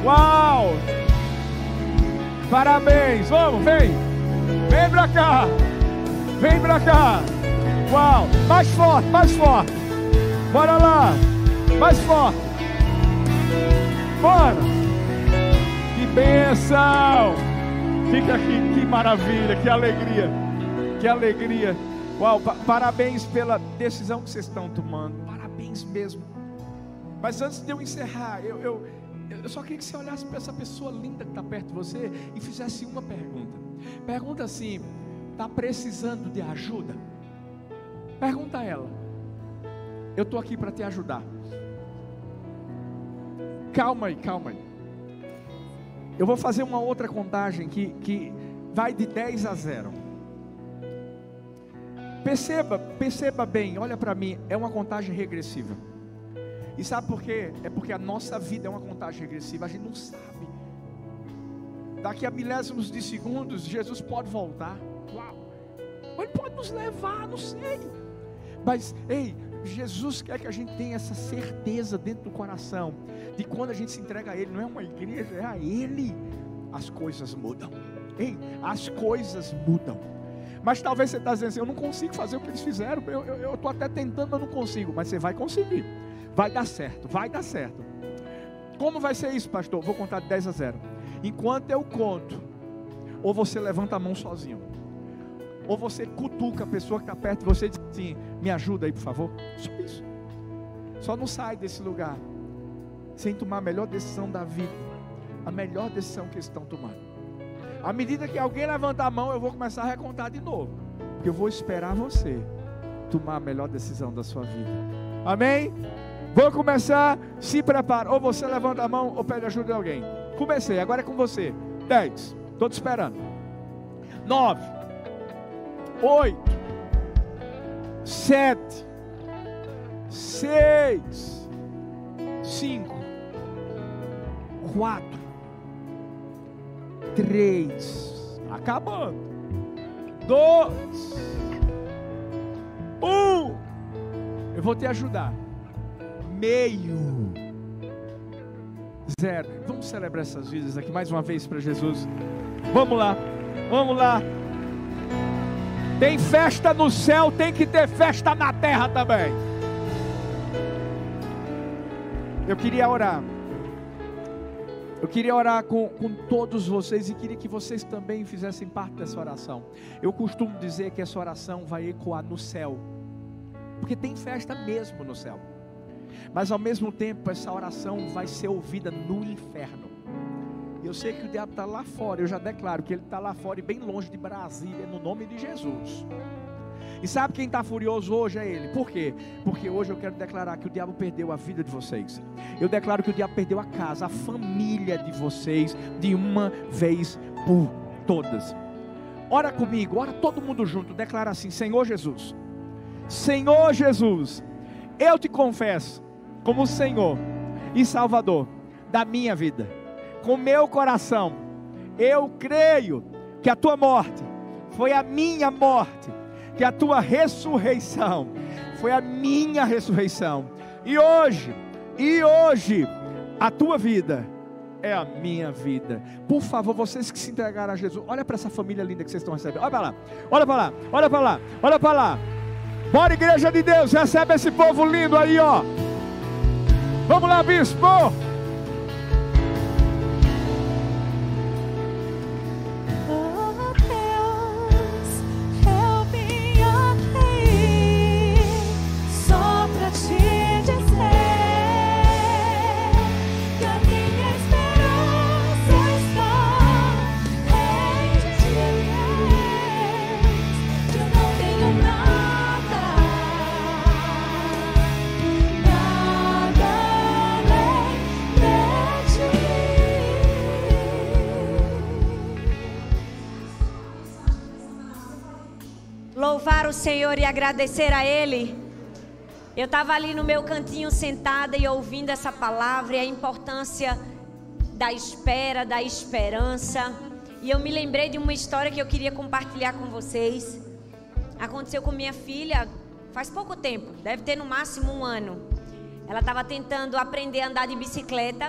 Uau. Parabéns. Vamos, vem. Vem pra cá. Vem pra cá. Uau. Mais forte, mais forte. Bora lá. Mais forte. Bora! Que bênção! Fica aqui, que maravilha, que alegria, que alegria. Uau, pa parabéns pela decisão que vocês estão tomando, parabéns mesmo. Mas antes de eu encerrar, eu, eu, eu só queria que você olhasse para essa pessoa linda que está perto de você e fizesse uma pergunta. Pergunta assim: está precisando de ajuda? Pergunta a ela. Eu estou aqui para te ajudar. Calma aí, calma aí. Eu vou fazer uma outra contagem que, que vai de 10 a 0. Perceba, perceba bem, olha para mim, é uma contagem regressiva. E sabe por quê? É porque a nossa vida é uma contagem regressiva, a gente não sabe. Daqui a milésimos de segundos, Jesus pode voltar. Uau! Ele pode nos levar, não sei. Mas, ei, Jesus quer que a gente tenha essa certeza dentro do coração de quando a gente se entrega a Ele, não é uma igreja, é a Ele, as coisas mudam. Ei, as coisas mudam. Mas talvez você está dizendo assim: eu não consigo fazer o que eles fizeram. Eu estou até tentando, mas não consigo. Mas você vai conseguir. Vai dar certo, vai dar certo. Como vai ser isso, pastor? Vou contar de 10 a 0. Enquanto eu conto, ou você levanta a mão sozinho, ou você cutuca a pessoa que está perto de você e diz assim: me ajuda aí, por favor. Só isso. Só não sai desse lugar sem tomar a melhor decisão da vida, a melhor decisão que eles estão tomando. À medida que alguém levantar a mão, eu vou começar a recontar de novo. Porque eu vou esperar você tomar a melhor decisão da sua vida. Amém? Vou começar, se prepara. Ou você levanta a mão ou pede ajuda de alguém. Comecei, agora é com você. Dez. Estou te esperando. Nove. Oito. Sete. Seis. Cinco. Quatro três, acabando, dois, um. Eu vou te ajudar. Meio, zero. Vamos celebrar essas vidas aqui mais uma vez para Jesus. Vamos lá, vamos lá. Tem festa no céu, tem que ter festa na terra também. Eu queria orar. Eu queria orar com, com todos vocês e queria que vocês também fizessem parte dessa oração. Eu costumo dizer que essa oração vai ecoar no céu, porque tem festa mesmo no céu, mas ao mesmo tempo essa oração vai ser ouvida no inferno. Eu sei que o diabo está lá fora, eu já declaro que ele está lá fora e bem longe de Brasília, no nome de Jesus. E sabe quem está furioso hoje é ele. Por quê? Porque hoje eu quero declarar que o diabo perdeu a vida de vocês. Eu declaro que o diabo perdeu a casa, a família de vocês, de uma vez por todas. Ora comigo, ora todo mundo junto, declara assim: Senhor Jesus, Senhor Jesus, eu te confesso como Senhor e Salvador da minha vida, com meu coração, eu creio que a tua morte foi a minha morte que a tua ressurreição foi a minha ressurreição. E hoje, e hoje, a tua vida é a minha vida. Por favor, vocês que se entregaram a Jesus, olha para essa família linda que vocês estão recebendo. Olha para lá, olha para lá, olha para lá, olha para lá. Bora, igreja de Deus, recebe esse povo lindo aí, ó. Vamos lá, bispo. Senhor e agradecer a Ele. Eu estava ali no meu cantinho sentada e ouvindo essa palavra e a importância da espera, da esperança. E eu me lembrei de uma história que eu queria compartilhar com vocês. Aconteceu com minha filha faz pouco tempo, deve ter no máximo um ano. Ela estava tentando aprender a andar de bicicleta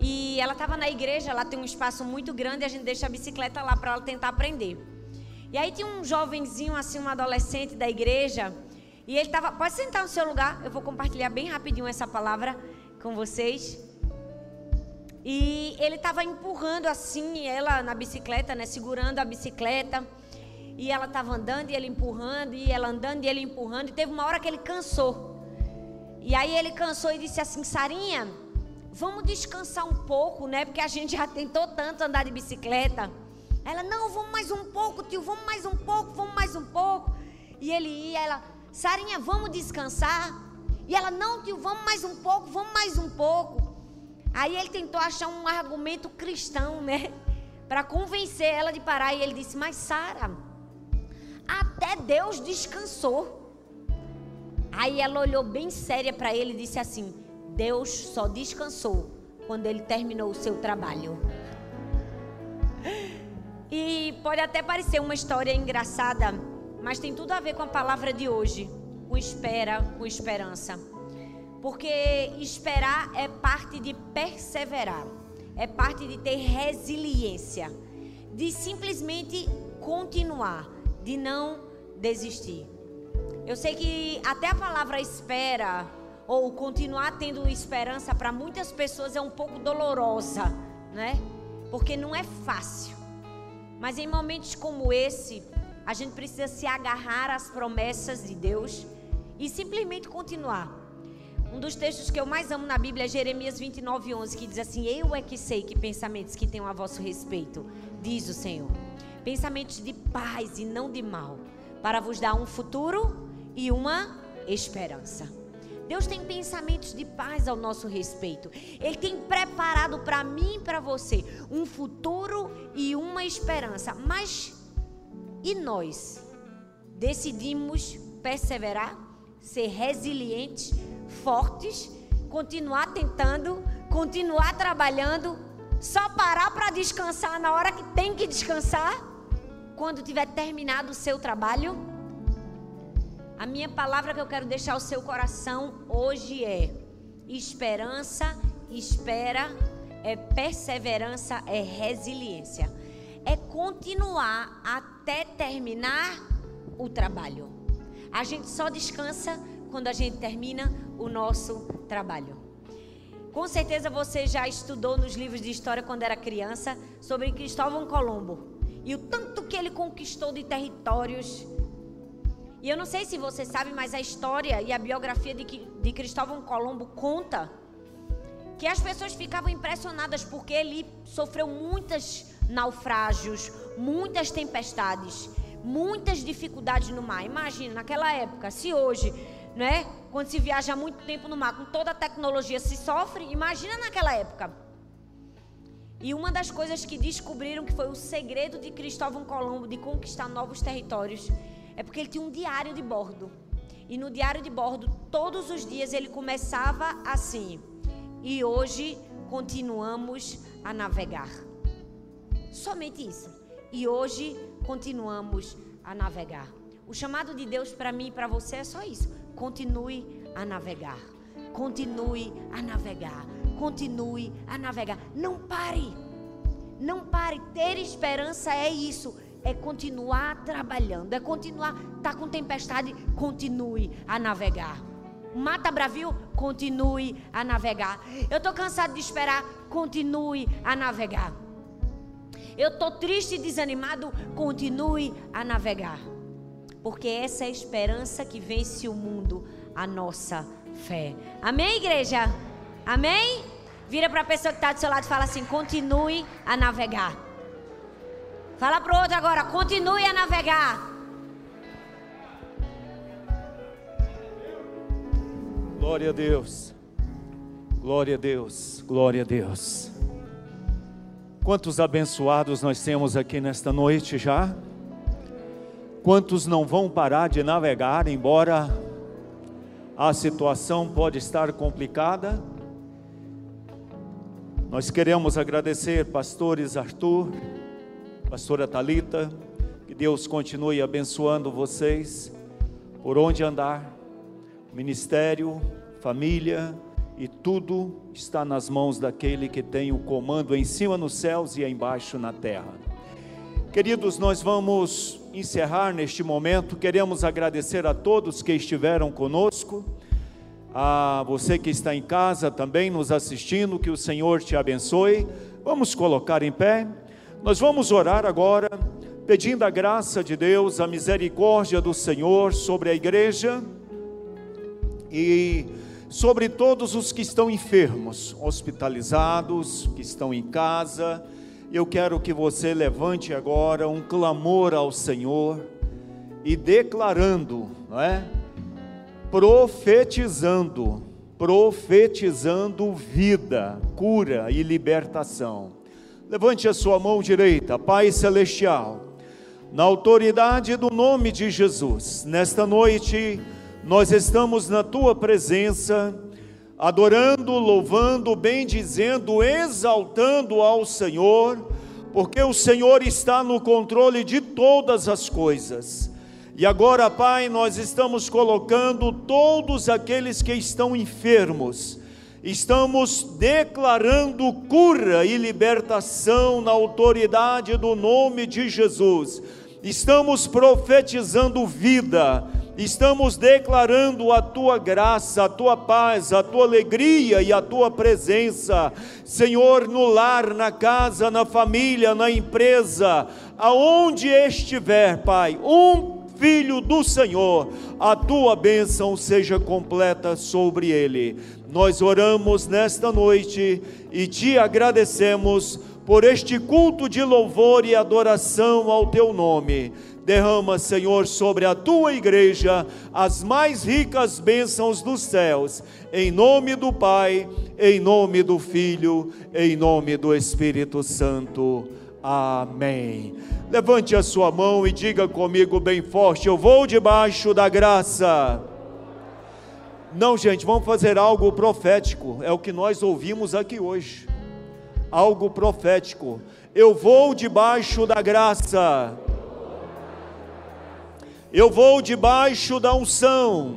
e ela estava na igreja, lá tem um espaço muito grande a gente deixa a bicicleta lá para ela tentar aprender. E aí tinha um jovenzinho, assim, um adolescente da igreja. E ele estava. Pode sentar no seu lugar, eu vou compartilhar bem rapidinho essa palavra com vocês. E ele estava empurrando assim, ela na bicicleta, né? Segurando a bicicleta. E ela estava andando e ele empurrando, e ela andando e ele empurrando. E teve uma hora que ele cansou. E aí ele cansou e disse assim: Sarinha, vamos descansar um pouco, né? Porque a gente já tentou tanto andar de bicicleta. Ela, não, vamos mais um pouco, tio, vamos mais um pouco, vamos mais um pouco. E ele ia, ela, Sarinha, vamos descansar. E ela, não, tio, vamos mais um pouco, vamos mais um pouco. Aí ele tentou achar um argumento cristão, né? Para convencer ela de parar. E ele disse: Mas Sara, até Deus descansou. Aí ela olhou bem séria para ele e disse assim: Deus só descansou quando ele terminou o seu trabalho. E pode até parecer uma história engraçada, mas tem tudo a ver com a palavra de hoje, com espera, com esperança. Porque esperar é parte de perseverar, é parte de ter resiliência, de simplesmente continuar, de não desistir. Eu sei que até a palavra espera ou continuar tendo esperança para muitas pessoas é um pouco dolorosa, né? Porque não é fácil. Mas em momentos como esse, a gente precisa se agarrar às promessas de Deus e simplesmente continuar. Um dos textos que eu mais amo na Bíblia é Jeremias 29, 11, que diz assim: Eu é que sei que pensamentos que tenho a vosso respeito, diz o Senhor. Pensamentos de paz e não de mal, para vos dar um futuro e uma esperança. Deus tem pensamentos de paz ao nosso respeito. Ele tem preparado para mim e para você um futuro e uma esperança. Mas e nós decidimos perseverar, ser resilientes, fortes, continuar tentando, continuar trabalhando, só parar para descansar na hora que tem que descansar, quando tiver terminado o seu trabalho? A minha palavra que eu quero deixar ao seu coração hoje é: esperança, espera, é perseverança, é resiliência. É continuar até terminar o trabalho. A gente só descansa quando a gente termina o nosso trabalho. Com certeza você já estudou nos livros de história quando era criança sobre Cristóvão Colombo e o tanto que ele conquistou de territórios e eu não sei se você sabe, mas a história e a biografia de, de Cristóvão Colombo conta que as pessoas ficavam impressionadas porque ele sofreu muitos naufrágios, muitas tempestades, muitas dificuldades no mar. Imagina, naquela época, se hoje, né, quando se viaja muito tempo no mar, com toda a tecnologia se sofre, imagina naquela época. E uma das coisas que descobriram que foi o segredo de Cristóvão Colombo de conquistar novos territórios é porque ele tinha um diário de bordo. E no diário de bordo, todos os dias ele começava assim. E hoje continuamos a navegar. Somente isso. E hoje continuamos a navegar. O chamado de Deus para mim e para você é só isso. Continue a navegar. Continue a navegar. Continue a navegar. Não pare. Não pare. Ter esperança é isso é continuar trabalhando, é continuar, tá com tempestade, continue a navegar. Mata bravio, continue a navegar. Eu tô cansado de esperar, continue a navegar. Eu tô triste e desanimado, continue a navegar. Porque essa é a esperança que vence o mundo, a nossa fé. Amém, igreja? Amém? Vira para a pessoa que está do seu lado e fala assim: continue a navegar. Fala para o outro agora, continue a navegar. Glória a Deus. Glória a Deus. Glória a Deus. Quantos abençoados nós temos aqui nesta noite já? Quantos não vão parar de navegar, embora a situação pode estar complicada? Nós queremos agradecer pastores Arthur, pastora Talita, que Deus continue abençoando vocês por onde andar, ministério, família e tudo está nas mãos daquele que tem o comando em cima nos céus e embaixo na terra. Queridos, nós vamos encerrar neste momento. Queremos agradecer a todos que estiveram conosco, a você que está em casa também nos assistindo, que o Senhor te abençoe. Vamos colocar em pé. Nós vamos orar agora, pedindo a graça de Deus, a misericórdia do Senhor sobre a igreja e sobre todos os que estão enfermos, hospitalizados, que estão em casa. Eu quero que você levante agora um clamor ao Senhor e declarando, não é? Profetizando, profetizando vida, cura e libertação. Levante a sua mão direita, Pai Celestial, na autoridade do nome de Jesus, nesta noite nós estamos na tua presença, adorando, louvando, bendizendo, exaltando ao Senhor, porque o Senhor está no controle de todas as coisas. E agora, Pai, nós estamos colocando todos aqueles que estão enfermos, estamos declarando cura e libertação na autoridade do nome de Jesus. estamos profetizando vida, estamos declarando a tua graça, a tua paz, a tua alegria e a tua presença, Senhor, no lar, na casa, na família, na empresa, aonde estiver, Pai, um filho do Senhor, a tua bênção seja completa sobre ele. Nós oramos nesta noite e te agradecemos por este culto de louvor e adoração ao teu nome. Derrama, Senhor, sobre a tua igreja as mais ricas bênçãos dos céus, em nome do Pai, em nome do Filho, em nome do Espírito Santo. Amém. Levante a sua mão e diga comigo bem forte: Eu vou debaixo da graça. Não, gente, vamos fazer algo profético. É o que nós ouvimos aqui hoje. Algo profético. Eu vou debaixo da graça. Eu vou debaixo da unção.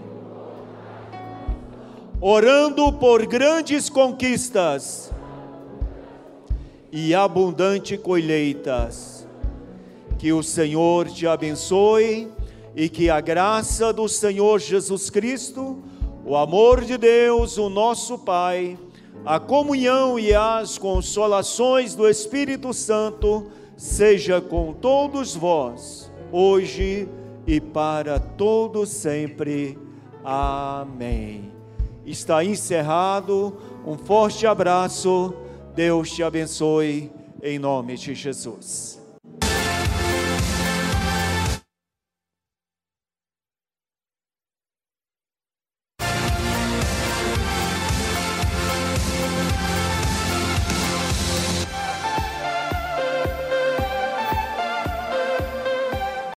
Orando por grandes conquistas e abundante colheitas que o Senhor te abençoe e que a graça do Senhor Jesus Cristo, o amor de Deus, o nosso Pai, a comunhão e as consolações do Espírito Santo seja com todos vós, hoje e para todo sempre. Amém. Está encerrado. Um forte abraço. Deus te abençoe em nome de Jesus.